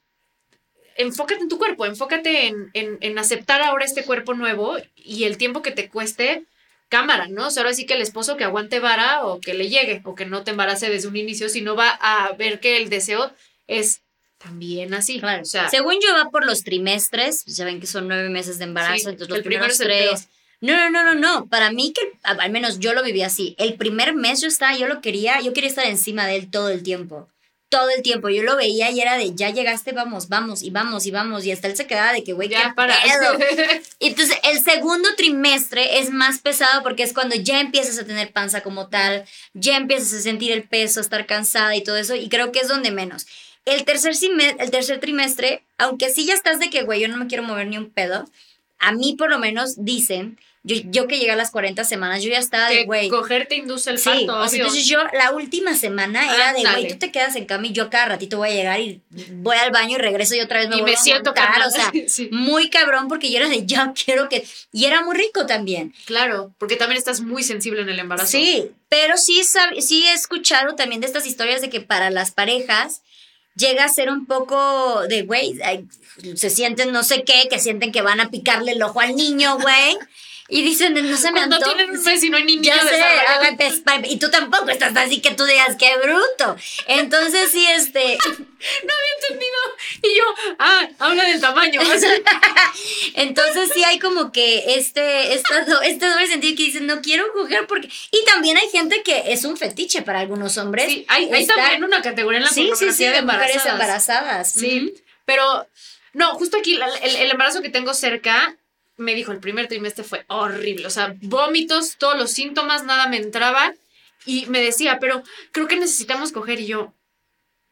enfócate en tu cuerpo, enfócate en, en, en aceptar ahora este cuerpo nuevo y el tiempo que te cueste cámara, ¿no? O sea, ahora sí que el esposo que aguante vara o que le llegue o que no te embarace desde un inicio, sino va a ver que el deseo es también así. Claro. O sea, Según yo va por los trimestres, pues ya ven que son nueve meses de embarazo, Sí, entonces los el primero primeros tres. No, no, no, no, no. Para mí que al menos yo lo viví así. El primer mes yo estaba, yo lo quería, yo quería estar encima de él todo el tiempo. Todo el tiempo. Yo lo veía y era de ya llegaste, vamos, vamos, y vamos, y vamos. Y hasta él se quedaba de que, güey, ya qué para. pedo. Entonces, el segundo trimestre es más pesado porque es cuando ya empiezas a tener panza como tal, ya empiezas a sentir el peso, a estar cansada y todo eso, y creo que es donde menos. El tercer, el tercer trimestre, aunque sí ya estás de que, güey, yo no me quiero mover ni un pedo, a mí por lo menos dicen, yo, yo que llegué a las 40 semanas, yo ya estaba de, güey, coger te induce el Sí, parto, o sea, obvio. entonces yo la última semana era de, güey, tú te quedas en cama y yo cada ratito voy a llegar y voy al baño y regreso y otra vez me y vuelvo me a siento montar, o sea, Sí. muy cabrón porque yo era de, ya quiero que... Y era muy rico también. Claro, porque también estás muy sensible en el embarazo. Sí, pero sí, sí he escuchado también de estas historias de que para las parejas llega a ser un poco de, güey, se sienten no sé qué, que sienten que van a picarle el ojo al niño, güey. Y dicen, no se me Cuando antoja. tienen un mes y no hay ni niño Ya sé, y tú tampoco estás así que tú digas, qué bruto. Entonces sí, este, No había entendido. Y yo, ah, habla del tamaño. Entonces sí hay como que este, esta este doble sentido que dicen, no quiero coger porque... Y también hay gente que es un fetiche para algunos hombres. sí, hay, hay estar- también una categoría en la Sí, sí, sí, pornografía de mujeres embarazadas. embarazadas. Sí, pero no, justo aquí el embarazo que tengo cerca me dijo el primer trimestre fue horrible, o sea, vómitos, todos los síntomas, nada me entraba y me decía, pero creo que necesitamos coger y yo,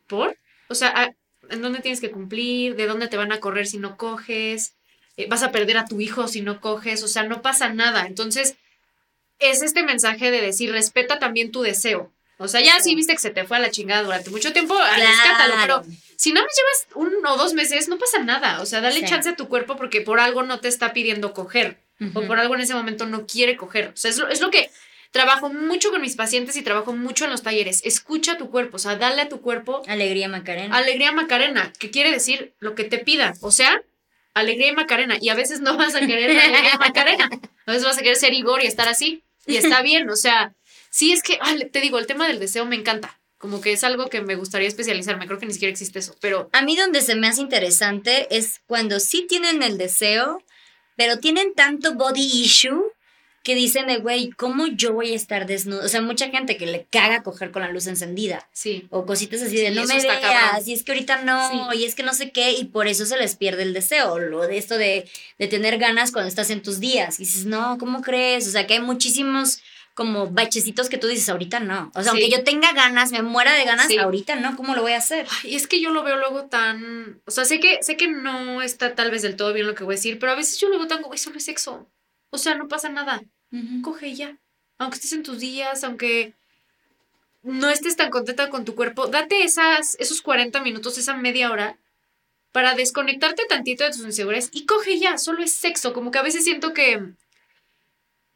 ¿por? O sea, ¿a- ¿en dónde tienes que cumplir? ¿De dónde te van a correr si no coges? Eh, ¿Vas a perder a tu hijo si no coges? O sea, no pasa nada. Entonces, es este mensaje de decir, respeta también tu deseo. O sea, ya sí viste que se te fue a la chingada durante mucho tiempo, rescátalo, Claro. pero si no me llevas uno o dos meses, no pasa nada. O sea, dale Sí. chance a tu cuerpo porque por algo no te está pidiendo coger. O Ujú. por algo en ese momento no quiere coger. O sea, es lo, es lo que trabajo mucho con mis pacientes y trabajo mucho en los talleres. Escucha a tu cuerpo. O sea, dale a tu cuerpo Alegría Macarena. alegría Macarena, que quiere decir lo que te pida. O sea, alegría y Macarena. Y a veces no vas a querer alegría y Macarena. A veces vas a querer ser Igor y estar así. Y está bien. O sea, sí es que, te digo, el tema del deseo me encanta. Como que es algo que me gustaría especializarme. Creo que ni siquiera existe eso. Pero A mí donde se me hace interesante es cuando sí tienen el deseo, pero tienen tanto body issue que dicen de, güey, ¿cómo yo voy a estar desnudo? O sea, mucha gente que le caga coger con la luz encendida. sí. O cositas así de Sí, no me veas, cabrón. y es que ahorita no, Sí. y es que no sé qué, y por eso se les pierde el deseo, lo de esto de, de tener ganas cuando estás en tus días. Y dices, no, ¿cómo crees? O sea, que hay muchísimos como bachecitos que tú dices, ahorita no. O sea, Sí. aunque yo tenga ganas, me muera de ganas, Sí. ahorita no, ¿cómo lo voy a hacer? Ay, es que yo lo veo luego tan. O sea, sé que, sé que no está tal vez del todo bien lo que voy a decir, pero a veces yo lo veo tan como, güey, solo es sexo. O sea, no pasa nada. coge ya. Aunque estés en tus días, aunque no estés tan contenta con tu cuerpo, date esas, esos 40 minutos, esa media hora para desconectarte tantito de tus inseguridades y coge ya, solo es sexo. Como que a veces siento que,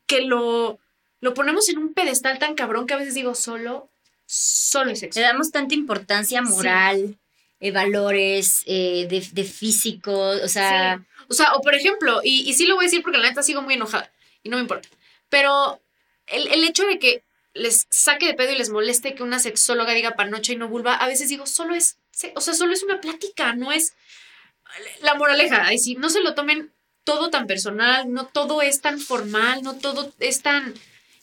que lo, lo ponemos en un pedestal tan cabrón que a veces digo, solo, solo es sexo. Le damos tanta importancia moral, eh, valores, eh, de, de físico, o sea, Sí. O sea, o por ejemplo, y, y sí lo voy a decir porque la neta sigo muy enojada y no me importa, pero el, el hecho de que les saque de pedo y les moleste que una sexóloga diga panocha y no vulva, a veces digo, solo es, o sea, solo es una plática, no es la moraleja, ahí sí, no se lo tomen todo tan personal, no todo es tan formal, no todo es tan...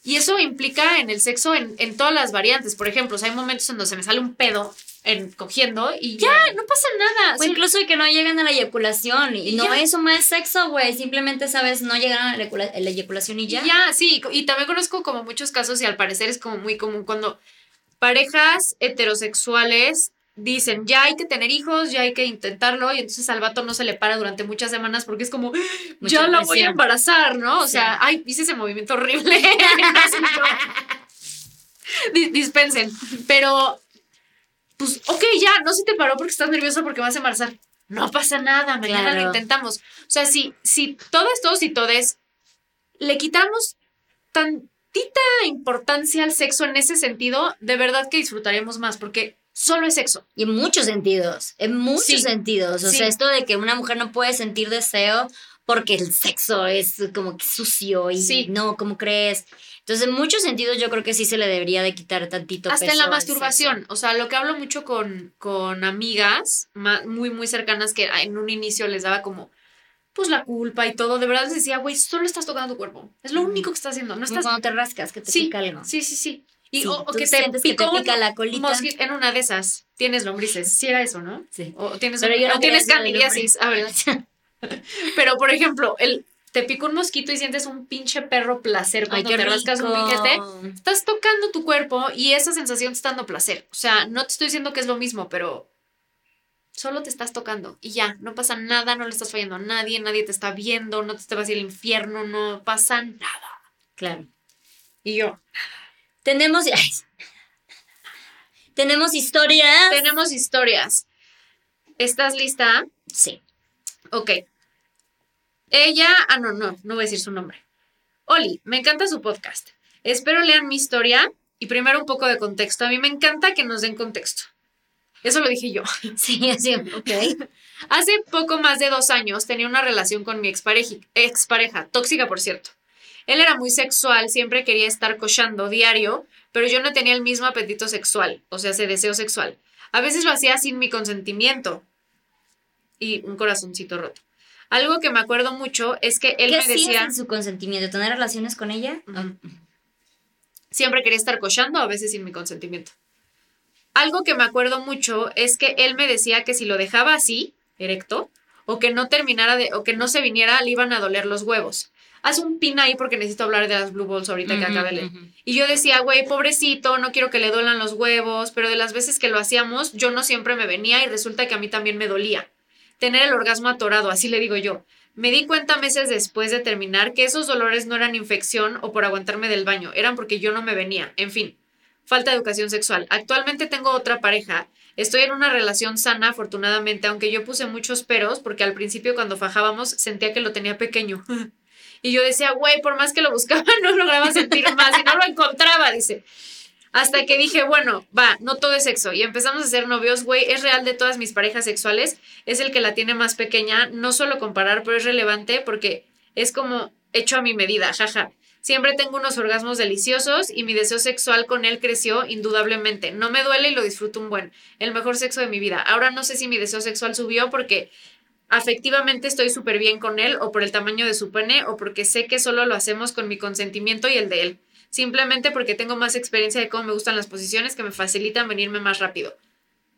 Y eso implica en el sexo en, en todas las variantes. Por ejemplo, o sea, hay momentos en donde se me sale un pedo en cogiendo y ya, no pasa nada. o incluso que no llegan a la eyaculación, y Y no ya. es sexo, güey, simplemente, ¿sabes? No llegan a la, eyacula- a la eyaculación y ya. Ya. sí, y también conozco como muchos casos y al parecer es como muy común cuando parejas heterosexuales dicen, ya hay que tener hijos, ya hay que intentarlo, y entonces al vato no se le para durante muchas semanas porque es como, Mucha ya la voy a embarazar, ¿no? O Sí. sea, ay, hice ese movimiento horrible. Dispensen, pero, pues, ok, ya, no se te paró porque estás nerviosa porque vas a embarazar. No pasa nada, mañana Claro. lo intentamos. O sea, si, si todas, todos y todes le quitamos tantita importancia al sexo en ese sentido, de verdad que disfrutaríamos más, porque solo es sexo. Y en muchos sentidos, en muchos Sí. sentidos. O Sí. sea, esto de que una mujer no puede sentir deseo porque el sexo es como que sucio y Sí. no, ¿cómo crees? Entonces, en muchos sentidos yo creo que sí se le debería de quitar tantito Hasta en la masturbación. O sea, lo que hablo mucho con, con amigas muy, muy cercanas que en un inicio les daba como, pues la culpa y todo. De verdad les decía, güey, solo estás tocando tu cuerpo. Es lo único que estás haciendo. No estás. Cuando te rascas, que te Sí, pica algo. sí, sí, sí. Y, Sí, o, que te sientes que te pica la colita. en una de esas. Tienes lombrices. Sí era eso, ¿no? Sí. O tienes, Pero un- yo no o tienes candidiasis. A ver. Pero, por ejemplo, el, te picó un mosquito y sientes un pinche perro placer Ay, cuando qué te rascas un rico. piquete. Estás tocando tu cuerpo y esa sensación te está dando placer. O sea, no te estoy diciendo que es lo mismo, pero solo te estás tocando y ya, no pasa nada, no le estás fallando a nadie, nadie te está viendo, no te te vas a ir al infierno, no pasa nada. Claro. Y yo, Tenemos. ay, Tenemos historias. tenemos historias. ¿Estás lista? Sí. Ok. Ella, ah, no, no, no voy a decir su nombre. Oli, me encanta su podcast. Espero lean mi historia y primero un poco de contexto. A mí me encanta que nos den contexto. Eso lo dije yo. Sí, sí, ok. Hace poco más de dos años tenía una relación con mi expareja, expareja, tóxica por cierto. Él era muy sexual, siempre quería estar cochando diario, pero yo no tenía el mismo apetito sexual, o sea, ese deseo sexual. A veces lo hacía sin mi consentimiento. Y un corazoncito roto. Algo que me acuerdo mucho es que él ¿Qué me decía, sin su consentimiento? ¿Tener relaciones con ella? Ujú. siempre quería estar cochando, a veces sin mi consentimiento. Algo que me acuerdo mucho es que él me decía que si lo dejaba así, erecto, o que no terminara de, o que no se viniera, le iban a doler los huevos. Haz un pin ahí porque necesito hablar de las blue balls ahorita que acabe el-. Y yo decía, güey, pobrecito, no quiero que le duelan los huevos, pero de las veces que lo hacíamos, yo no siempre me venía y resulta que a mí también me dolía. Tener el orgasmo atorado, así le digo yo. Me di cuenta meses después de terminar que esos dolores no eran infección o por aguantarme del baño, eran porque yo no me venía. En fin, falta de educación sexual. Actualmente tengo otra pareja. Estoy en una relación sana, afortunadamente, aunque yo puse muchos peros porque al principio cuando fajábamos sentía que lo tenía pequeño. Y yo decía, güey, por más que lo buscaba, no lograba sentir más y no lo encontraba, dice. Hasta que dije, bueno, va, no todo es sexo. Y empezamos a ser novios, güey, es real de todas mis parejas sexuales, es el que la tiene más pequeña, no solo comparar, pero es relevante porque es como hecho a mi medida, jaja. Siempre tengo unos orgasmos deliciosos y mi deseo sexual con él creció indudablemente. No me duele y lo disfruto un buen. El mejor sexo de mi vida. Ahora no sé si mi deseo sexual subió porque afectivamente estoy súper bien con él o por el tamaño de su pene o porque sé que solo lo hacemos con mi consentimiento y el de él. Simplemente porque tengo más experiencia de cómo me gustan las posiciones que me facilitan venirme más rápido.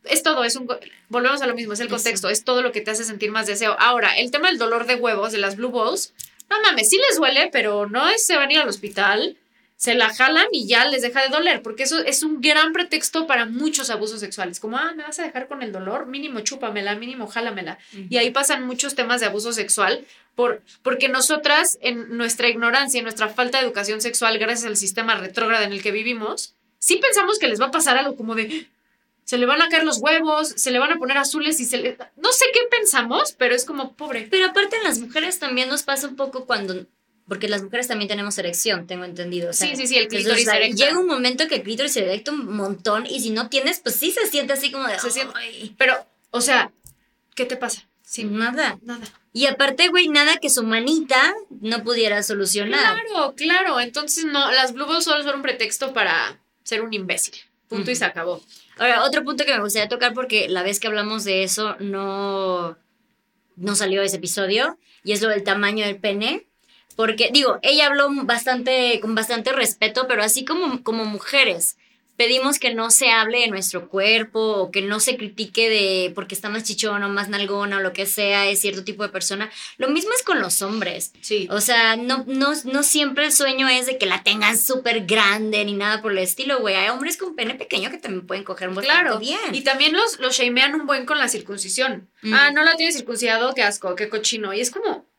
Es todo, es un... Volvemos a lo mismo, es el Eso. contexto, es todo lo que te hace sentir más deseo. Ahora, el tema del dolor de huevos, de las blue balls, no mames, sí les duele, pero no es se van a ir al hospital, se la jalan y ya les deja de doler, porque eso es un gran pretexto para muchos abusos sexuales. Como, ah, me vas a dejar con el dolor, mínimo chúpamela, mínimo jálamela. Y ahí pasan muchos temas de abuso sexual, por, porque nosotras, en nuestra ignorancia, en nuestra falta de educación sexual, gracias al sistema retrógrado en el que vivimos, sí pensamos que les va a pasar algo como de. Se le van a caer los huevos, se le van a poner azules y se le. No sé qué pensamos, pero es como pobre. Pero aparte en las mujeres también nos pasa un poco cuando... Porque las mujeres también tenemos erección, tengo entendido. o sea, Sí, sí, sí, el entonces, clítoris o sea, erecta. Llega un momento que el clítoris se erecta un montón y si no tienes, pues sí se siente así como de... Se siente-. Pero, o sea, ¿qué te pasa? Sin nada. Nada. Y aparte, güey, nada que su manita no pudiera solucionar. Claro, claro. Entonces, no, las Blue Balls solo son un pretexto para ser un imbécil. Punto y se acabó. Ahora, otro punto que me gustaría tocar porque la vez que hablamos de eso no, no salió ese episodio y es lo del tamaño del pene. Porque, digo, ella habló bastante, con bastante respeto, pero así como, como mujeres, pedimos que no se hable de nuestro cuerpo o que no se critique de porque está más chichón o más nalgona o lo que sea, es cierto tipo de persona. Lo mismo es con los hombres. Sí. O sea, no, no, no siempre el sueño es de que la tengan súper grande ni nada por el estilo, güey. Hay hombres con pene pequeño que también pueden coger bastante Claro. bien. Y también los, los shamean un buen con la circuncisión. Mm. Ah, no la tienes circuncidado, qué asco, qué cochino. Y es como.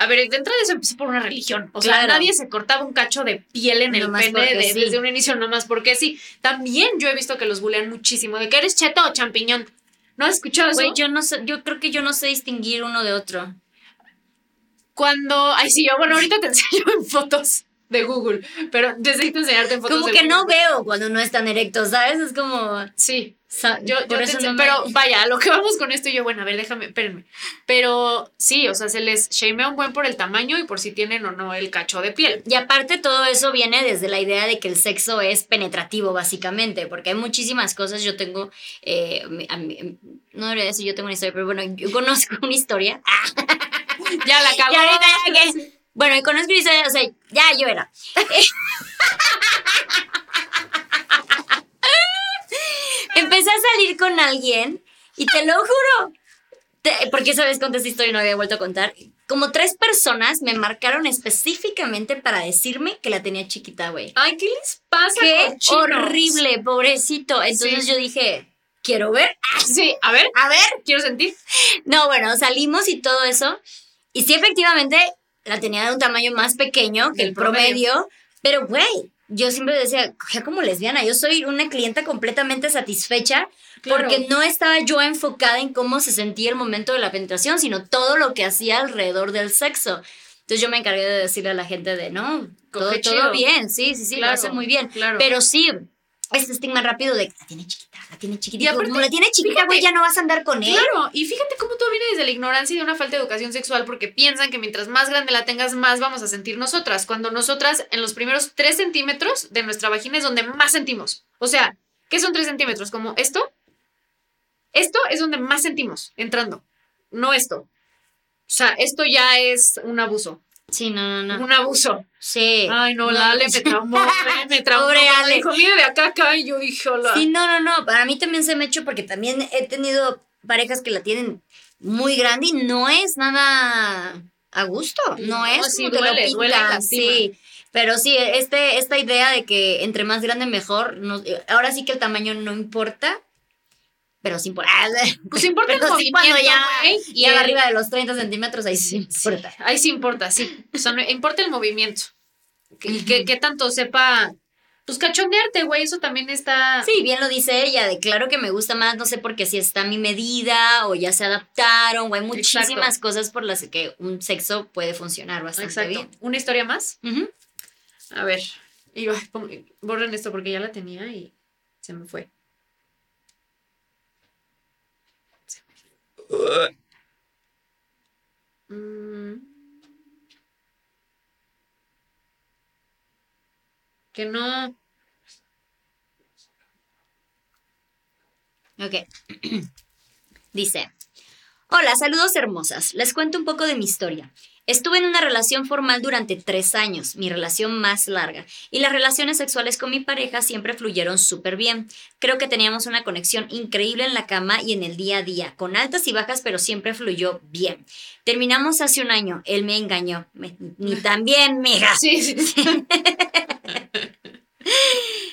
A ver, de entrada eso empieza por una religión. O sea, nadie se cortaba un cacho de piel en el pene de- sí. desde un inicio, nomás porque sí. También yo he visto que los bulean muchísimo. De que eres cheto o champiñón. ¿No has escuchado eso? Güey, yo no sé, yo creo que yo no sé distinguir uno de otro. Cuando. Ay, sí, yo, bueno, ahorita te enseño en fotos de Google. Pero necesito enseñarte en fotos Como de que no veo cuando no están erectos, ¿sabes? Es como. Sí. Sa- Yo, yo no me- pero vaya, a lo que vamos con esto, y yo, bueno, a ver, déjame, espérenme. Pero sí, o sea, se les shamea un buen por el tamaño y por si tienen o no el cacho de piel. Y aparte todo eso viene desde la idea de que el sexo es penetrativo, básicamente, porque hay muchísimas cosas. Yo tengo, eh, a mí- no debería decir yo tengo una historia, pero bueno, yo conozco una historia. Ya la acabó. Y ahorita ya que- Bueno, y conozco una historia, o sea, ya yo era. Empecé a salir con alguien y te lo juro, te- porque esa vez conté esta historia y no había vuelto a contar. Como tres personas me marcaron específicamente para decirme que la tenía chiquita, güey. Ay, ¿qué les pasa? Qué cochinos? horrible, pobrecito. Entonces Sí. yo dije, quiero ver. Sí, a ver, A ver, quiero sentir. no, bueno, salimos y todo eso. Y sí, efectivamente, la tenía de un tamaño más pequeño que Del el promedio. Pero, güey, yo siempre decía, cogía como lesbiana. Yo soy una clienta completamente satisfecha Claro. porque no estaba yo enfocada en cómo se sentía el momento de la penetración, sino todo lo que hacía alrededor del sexo. Entonces yo me encargué de decirle a la gente de, no, todo, todo bien, sí, sí, sí, lo Claro, hace muy bien. claro. Pero sí, este estigma rápido de la tiene chiquita, la tiene chiquita. Y aparte, como la tiene chiquita, güey, ya no vas a andar con él. Claro, y fíjate cómo todo viene desde la ignorancia y de una falta de educación sexual porque piensan que mientras más grande la tengas, más vamos a sentir nosotras. Cuando nosotras en los primeros 3 centímetros de nuestra vagina es donde más sentimos. O sea, ¿qué son 3 centímetros? Como esto. Esto es donde más sentimos entrando, no esto. O sea, esto ya es un abuso. Sí, no, no, no. Un abuso. Sí. Ay, no, la Ale me traumó, me traumó. Pobre Ale. dijo, mira de acá acá, y yo dije, hola. Sí, no, no, no. Para mí también se me ha hecho porque también he tenido parejas que la tienen muy grande y no es nada a gusto. No, No, es sí como te duele, lo duele y pintan. Sí. Pero sí, este, esta idea de que entre más grande mejor, no- ahora sí que el tamaño no importa, pero sí importa. Pues importa el Pero sí movimiento, cuando ya y el- arriba de los 30 centímetros, ahí sí, Sí, importa. ahí sí importa, sí. O sea, no, importa el movimiento. Y que, que tanto sepa, pues cachondearte, güey, eso también está... Sí, bien lo dice ella, de claro que me gusta más, no sé por qué si está a mi medida o ya se adaptaron, o hay muchísimas Exacto. cosas por las que un sexo puede funcionar bastante Exacto. bien. ¿Una historia más? A ver, pon- borren esto porque ya la tenía y se me fue. Se me fue. Mm. Que no. Ok. Dice, hola, saludos hermosas. Les cuento un poco de mi historia. Estuve en una relación formal durante tres años, mi relación más larga, y las relaciones sexuales con mi pareja siempre fluyeron súper bien. Creo que teníamos una conexión increíble en la cama y en el día a día, con altas y bajas, pero siempre fluyó bien. Terminamos hace un año, él me engañó. Me- ni también, mija. Sí, sí, sí.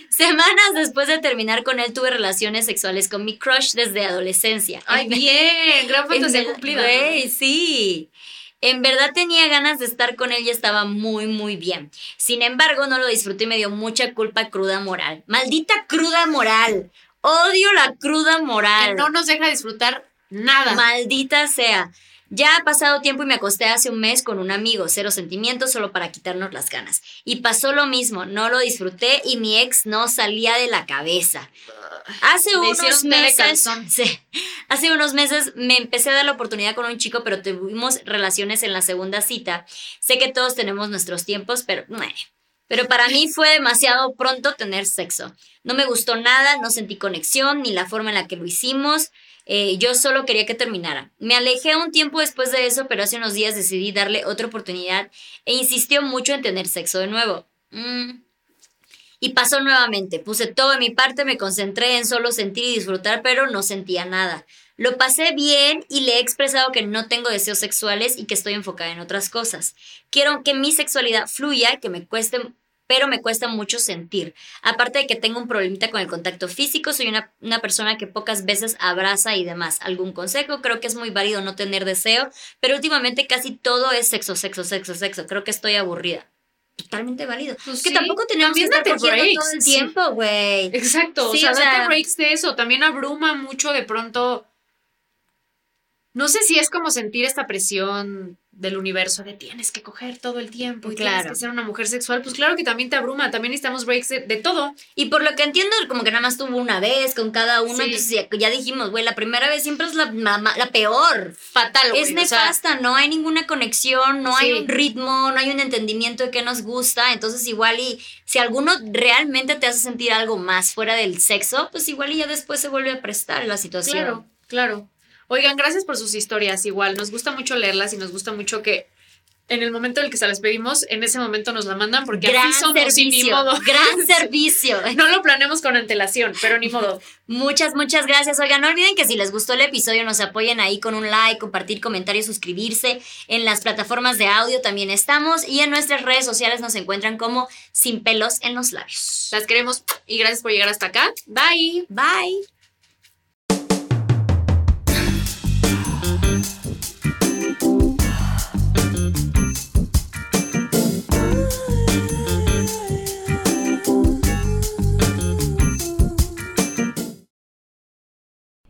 Semanas después de terminar con él tuve relaciones sexuales con mi crush desde adolescencia. Ay, bien, gran fantasía cumplida. güey, sí. En verdad tenía ganas de estar con él y estaba muy, muy bien. Sin embargo, no lo disfruté y me dio mucha culpa cruda moral. Maldita cruda moral. Odio la cruda moral. Que no nos deja disfrutar nada. Maldita sea. Ya ha pasado tiempo y me acosté hace un mes con un amigo, cero sentimientos, solo para quitarnos las ganas. Y pasó lo mismo, no lo disfruté y mi ex no salía de la cabeza. Hace Le unos meses, sí, hace unos meses me empecé a dar la oportunidad con un chico, pero tuvimos relaciones en la segunda cita. Sé que todos tenemos nuestros tiempos, pero bueno. Pero para mí fue demasiado pronto tener sexo. No me gustó nada, no sentí conexión, ni la forma en la que lo hicimos. Eh, yo solo quería que terminara. Me alejé un tiempo después de eso, pero hace unos días decidí darle otra oportunidad e insistió mucho en tener sexo de nuevo. Mm. Y pasó nuevamente. Puse todo de mi parte, me concentré en solo sentir y disfrutar, pero no sentía nada. Lo pasé bien y le he expresado que no tengo deseos sexuales y que estoy enfocada en otras cosas. Quiero que mi sexualidad fluya, que me cueste, pero me cuesta mucho sentir. Aparte de que tengo un problemita con el contacto físico, soy una, una persona que pocas veces abraza y demás. ¿Algún consejo? Creo que es muy válido no tener deseo, pero últimamente casi todo es sexo, sexo, sexo, sexo. Creo que estoy aburrida. Totalmente válido. Pues es que sí, tampoco tenemos que estar breaks, todo el tiempo, güey. Exacto, Sí, o sea, o sea- date breaks de eso. También abruma mucho de pronto. No sé si es como sentir esta presión del universo de tienes que coger todo el tiempo y tienes Claro. que ser una mujer sexual. Pues claro que también te abruma. También necesitamos breaks de, de todo. Y por lo que entiendo, como que nada más tuvo una vez con cada uno. Sí. Entonces ya, ya dijimos, güey, la primera vez siempre es la, la peor. Fatal, güey. Es o sea, nefasta, no hay ninguna conexión, no hay un ritmo, no hay un entendimiento de qué nos gusta. Entonces, igual y si alguno realmente te hace sentir algo más fuera del sexo, pues igual y ya después se vuelve a prestar la situación. Claro, claro. Oigan, gracias por sus historias. Igual, nos gusta mucho leerlas y nos gusta mucho que en el momento en el que se las pedimos, en ese momento nos la mandan porque Gran así somos y ni servicio, modo. gran servicio. No lo planeamos con antelación, pero ni modo. Muchas, muchas gracias. Oigan, no olviden que si les gustó el episodio nos apoyen ahí con un like, compartir comentarios, suscribirse. En las plataformas de audio también estamos y en nuestras redes sociales nos encuentran como Sin pelos en los labios. Las queremos y gracias por llegar hasta acá. Bye. Bye.